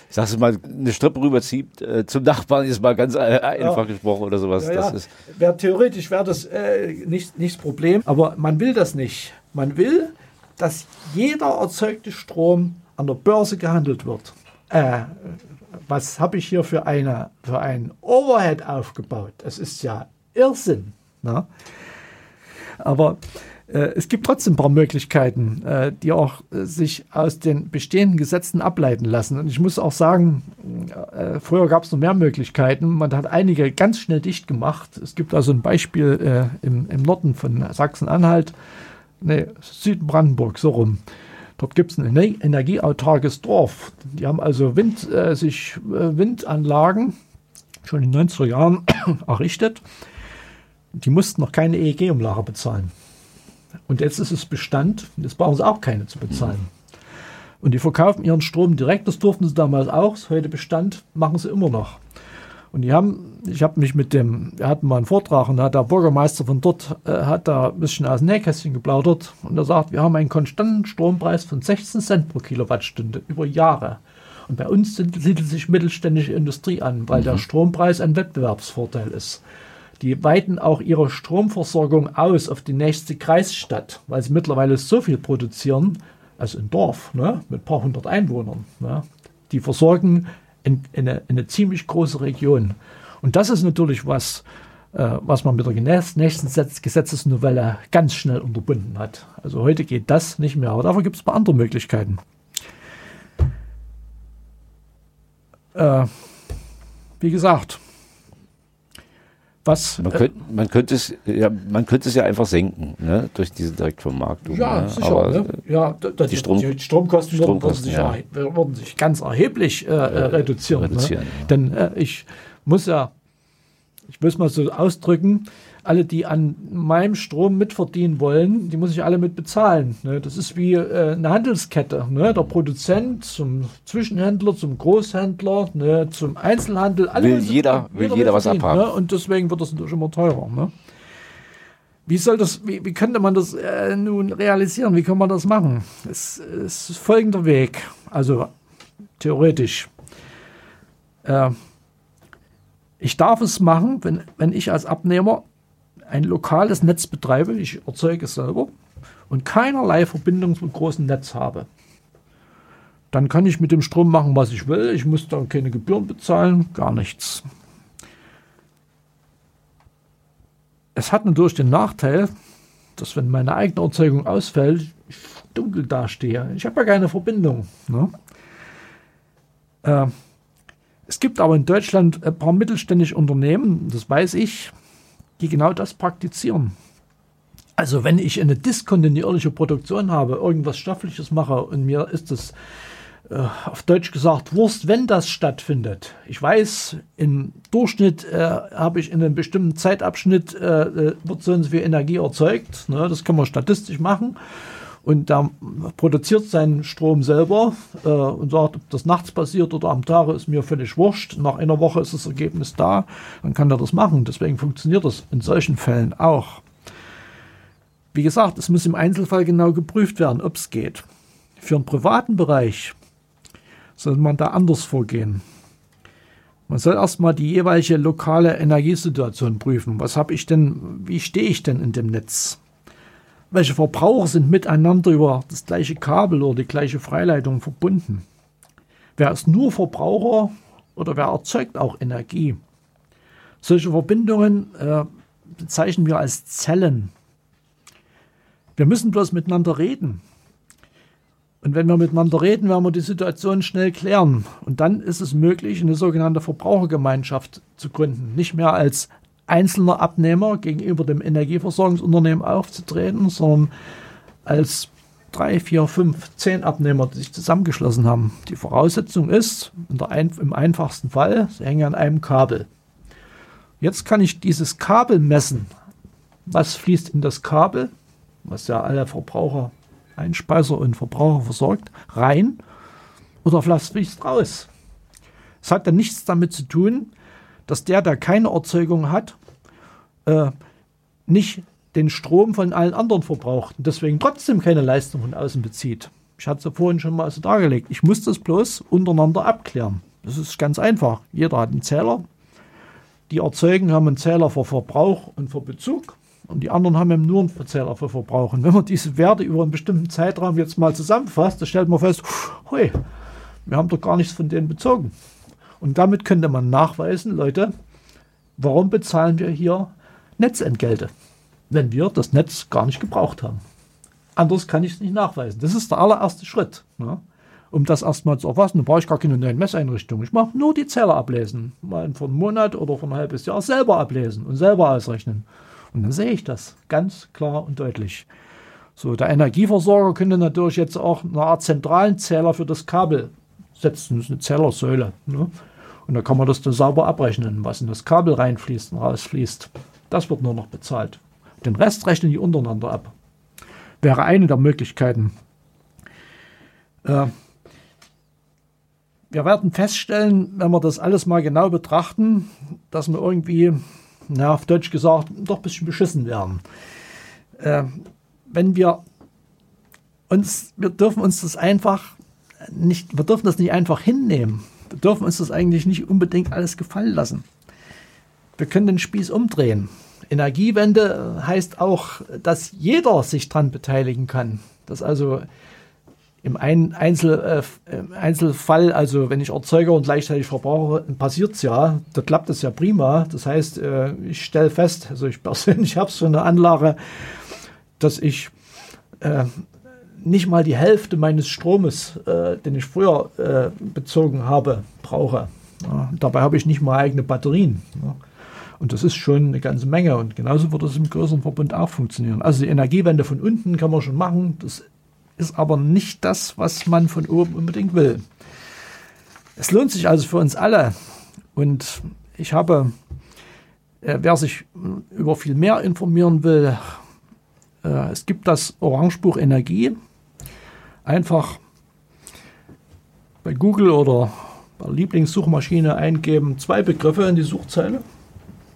Ich sag's mal, eine Strippe rüberzieht äh, zum Nachbarn ist mal ganz äh, einfach ja. gesprochen oder sowas. Ja, ja. Wär, theoretisch wäre das äh, nicht, nicht das Problem, aber man will das nicht. Man will, dass jeder erzeugte Strom an der Börse gehandelt wird. Äh, was habe ich hier für, eine, für ein Overhead aufgebaut? Das ist ja Irrsinn. Ne? Aber äh, es gibt trotzdem ein paar Möglichkeiten, äh, die auch äh, sich aus den bestehenden Gesetzen ableiten lassen. Und ich muss auch sagen, äh, früher gab es noch mehr Möglichkeiten. Man hat einige ganz schnell dicht gemacht. Es gibt also ein Beispiel äh, im, im Norden von Sachsen-Anhalt, nee, Südbrandenburg, so rum. Dort gibt es ein energieautarkes Dorf. Die haben also Wind, äh, sich Windanlagen schon in den 90er Jahren (coughs) errichtet. Die mussten noch keine EEG-Umlage bezahlen. Und jetzt ist es Bestand, jetzt brauchen sie auch keine zu bezahlen. Mhm. Und die verkaufen ihren Strom direkt, das durften sie damals auch, heute Bestand, machen sie immer noch. Und die haben, ich habe mich mit dem, wir hatten mal einen Vortrag und hat der Bürgermeister von dort, äh, hat da ein bisschen aus dem Nähkästchen geplaudert und er sagt, wir haben einen konstanten Strompreis von 16 Cent pro Kilowattstunde über Jahre. Und bei uns siedelt sich mittelständische Industrie an, weil mhm. der Strompreis ein Wettbewerbsvorteil ist. Die weiten auch ihre Stromversorgung aus auf die nächste Kreisstadt, weil sie mittlerweile so viel produzieren, also ein Dorf ne, mit ein paar hundert Einwohnern. Ne, die versorgen in, in, eine, in eine ziemlich große Region. Und das ist natürlich was, äh, was man mit der nächsten Gesetzesnovelle ganz schnell unterbunden hat. Also heute geht das nicht mehr, aber dafür gibt es ein paar andere Möglichkeiten. Äh, wie gesagt, was, man, könnte, man, könnte es, ja, man könnte es ja einfach senken, ne, durch diese Direktvermarktung. Ja, ne? sicher. Aber, ne? ja, die, die, Strom, die Stromkosten, Stromkosten würden, sich, ja. würden sich ganz erheblich äh, äh, reduzieren. reduzieren ne? ja. Denn äh, ich muss ja, ich muss mal so ausdrücken, alle, die an meinem Strom mitverdienen wollen, die muss ich alle mit bezahlen. Ne? Das ist wie äh, eine Handelskette. Ne? Der Produzent zum Zwischenhändler, zum Großhändler, ne? zum Einzelhandel. Alle will jeder, will jeder, jeder was abhaben. Ne? Und deswegen wird das natürlich immer teurer. Ne? Wie soll das, wie, wie könnte man das äh, nun realisieren? Wie kann man das machen? Es, es ist folgender Weg. Also theoretisch. Äh, ich darf es machen, wenn, wenn ich als Abnehmer ein lokales Netz betreibe, ich erzeuge es selber und keinerlei Verbindung zum großen Netz habe. Dann kann ich mit dem Strom machen, was ich will. Ich muss dann keine Gebühren bezahlen, gar nichts. Es hat natürlich den Nachteil, dass wenn meine eigene Erzeugung ausfällt, ich dunkel dastehe. Ich habe ja keine Verbindung. Ne? Äh, es gibt aber in Deutschland ein paar mittelständische Unternehmen, das weiß ich, die genau das praktizieren. Also wenn ich eine diskontinuierliche Produktion habe, irgendwas Stoffliches mache und mir ist das äh, auf Deutsch gesagt Wurst, wenn das stattfindet. Ich weiß, im Durchschnitt äh, habe ich in einem bestimmten Zeitabschnitt äh, äh wird so und so viel Energie erzeugt. Ne, das kann man statistisch machen und der produziert seinen Strom selber äh, und sagt, ob das nachts passiert oder am Tag, ist mir völlig wurscht. Nach einer Woche ist das Ergebnis da, dann kann er das machen. Deswegen funktioniert das in solchen Fällen auch. Wie gesagt, es muss im Einzelfall genau geprüft werden, ob es geht. Für einen privaten Bereich soll man da anders vorgehen. Man soll erstmal die jeweilige lokale Energiesituation prüfen. Was habe ich denn, wie stehe ich denn in dem Netz? Welche Verbraucher sind miteinander über das gleiche Kabel oder die gleiche Freileitung verbunden? Wer ist nur Verbraucher oder wer erzeugt auch Energie? Solche Verbindungen äh, bezeichnen wir als Zellen. Wir müssen bloß miteinander reden. Und wenn wir miteinander reden, werden wir die Situation schnell klären. Und dann ist es möglich, eine sogenannte Verbrauchergemeinschaft zu gründen. Nicht mehr als einzelner Abnehmer gegenüber dem Energieversorgungsunternehmen aufzutreten, sondern als drei, vier, fünf, zehn Abnehmer, die sich zusammengeschlossen haben. Die Voraussetzung ist, ein, im einfachsten Fall, sie hängen an einem Kabel. Jetzt kann ich dieses Kabel messen. Was fließt in das Kabel, was ja alle Verbraucher, Einspeiser und Verbraucher versorgt, rein oder was fließt raus. Es hat dann nichts damit zu tun, dass der, der keine Erzeugung hat, äh, nicht den Strom von allen anderen verbraucht und deswegen trotzdem keine Leistung von außen bezieht. Ich hatte es vorhin schon mal so dargelegt. Ich muss das bloß untereinander abklären. Das ist ganz einfach. Jeder hat einen Zähler. Die Erzeugen haben einen Zähler für Verbrauch und für Bezug und die anderen haben eben nur einen Zähler für Verbrauch. Und wenn man diese Werte über einen bestimmten Zeitraum jetzt mal zusammenfasst, dann stellt man fest, hui, wir haben doch gar nichts von denen bezogen. Und damit könnte man nachweisen, Leute, warum bezahlen wir hier Netzentgelte? wenn wir das Netz gar nicht gebraucht haben. Anders kann ich es nicht nachweisen. Das ist der allererste Schritt. Ne? Um das erstmal zu erfassen, dann brauche ich gar keine neuen Messeinrichtungen. Ich mache nur die Zähler ablesen. Mal von einem Monat oder von einem halbes Jahr selber ablesen und selber ausrechnen. Und dann sehe ich das ganz klar und deutlich. So, der Energieversorger könnte natürlich jetzt auch eine Art zentralen Zähler für das Kabel setzen. Das ist eine Zählersäule. Ne? Und da kann man das dann sauber abrechnen, was in das Kabel reinfließt und rausfließt. Das wird nur noch bezahlt. Den Rest rechnen die untereinander ab. Wäre eine der Möglichkeiten. Äh, wir werden feststellen, wenn wir das alles mal genau betrachten, dass wir irgendwie, na, auf Deutsch gesagt, doch ein bisschen beschissen werden. Äh, wenn wir uns, wir dürfen uns das einfach nicht, wir dürfen das nicht einfach hinnehmen. Wir dürfen uns das eigentlich nicht unbedingt alles gefallen lassen. Wir können den Spieß umdrehen. Energiewende heißt auch, dass jeder sich daran beteiligen kann. Dass also im Einzel, äh, Einzelfall, also wenn ich Erzeuger und gleichzeitig Verbraucher, passiert es ja, da klappt es ja prima. Das heißt, äh, ich stelle fest, also ich (laughs) persönlich habe so eine Anlage, dass ich äh, nicht mal die Hälfte meines Stromes, äh, den ich früher äh, bezogen habe, brauche. Ja, dabei habe ich nicht mal eigene Batterien. Ja. Und das ist schon eine ganze Menge. Und genauso wird es im größeren Verbund auch funktionieren. Also die Energiewende von unten kann man schon machen. Das ist aber nicht das, was man von oben unbedingt will. Es lohnt sich also für uns alle. Und ich habe, äh, wer sich über viel mehr informieren will, äh, es gibt das Orangebuch Energie. Einfach bei Google oder bei Lieblingssuchmaschine eingeben, zwei Begriffe in die Suchzeile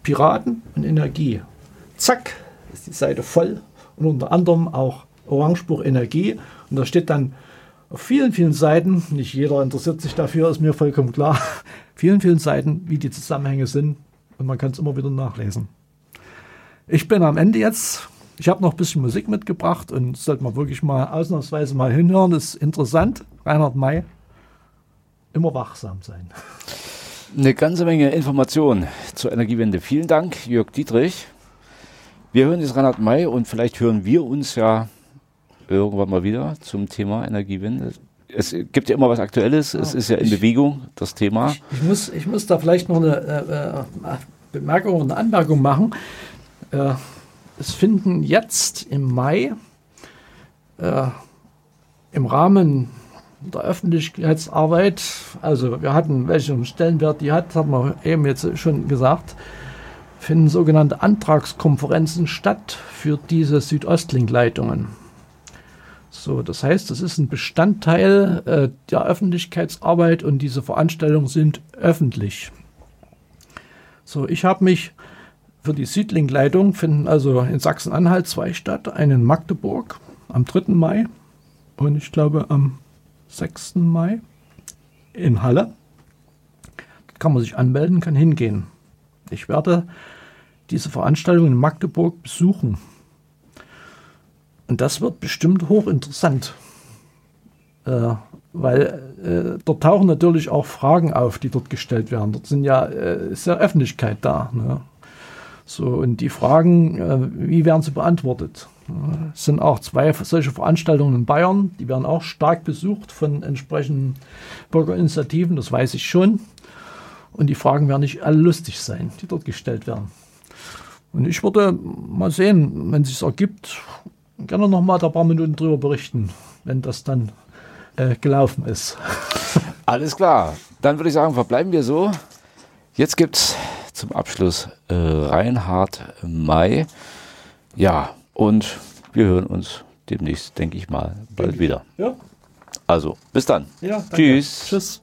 Piraten und Energie. Zack, ist die Seite voll und unter anderem auch Orangebuch Energie. Und da steht dann auf vielen, vielen Seiten, nicht jeder interessiert sich dafür, ist mir vollkommen klar, (laughs) vielen, vielen Seiten, wie die Zusammenhänge sind und man kann es immer wieder nachlesen. Ich bin am Ende jetzt. Ich habe noch ein bisschen Musik mitgebracht und sollte man wirklich mal ausnahmsweise mal hinhören. Das ist interessant. Reinhard May, immer wachsam sein. (laughs) Eine ganze Menge Informationen zur Energiewende. Vielen Dank, Jörg Dietrich. Wir hören jetzt Reinhard May und vielleicht hören wir uns ja irgendwann mal wieder zum Thema Energiewende. Es gibt ja immer was Aktuelles, es ist ja in ich, Bewegung, das Thema. Ich, ich, muss, ich muss da vielleicht noch eine äh, äh Bemerkung und eine Anmerkung machen. Äh, es finden jetzt im Mai äh, im Rahmen der Öffentlichkeitsarbeit, also wir hatten, welchen Stellenwert die hat, haben wir eben jetzt schon gesagt, finden sogenannte Antragskonferenzen statt für diese Südostlink-Leitungen. So, das heißt, das ist ein Bestandteil äh, der Öffentlichkeitsarbeit und diese Veranstaltungen sind öffentlich. So, ich habe mich für die Südlink-Leitung finden also in Sachsen-Anhalt zwei statt, einen in Magdeburg am 3. Mai und ich glaube am 6. Mai in Halle. Da kann man sich anmelden, kann hingehen. Ich werde diese Veranstaltung in Magdeburg besuchen. Und das wird bestimmt hochinteressant. Äh, weil äh, dort tauchen natürlich auch Fragen auf, die dort gestellt werden. Dort sind ja, äh, ist ja Öffentlichkeit da. Ne? So, und die Fragen, äh, wie werden sie beantwortet? Es sind auch zwei solche Veranstaltungen in Bayern, die werden auch stark besucht von entsprechenden Bürgerinitiativen, das weiß ich schon. Und die Fragen werden nicht alle lustig sein, die dort gestellt werden. Und ich würde mal sehen, wenn es sich ergibt, gerne noch mal ein paar Minuten darüber berichten, wenn das dann äh, gelaufen ist. (laughs) Alles klar. Dann würde ich sagen, verbleiben wir so. Jetzt gibt es zum Abschluss äh, Reinhard May. Ja, und wir hören uns demnächst, denke ich mal, bald wieder. Ja. Also, bis dann. Ja. Tschüss. Tschüss.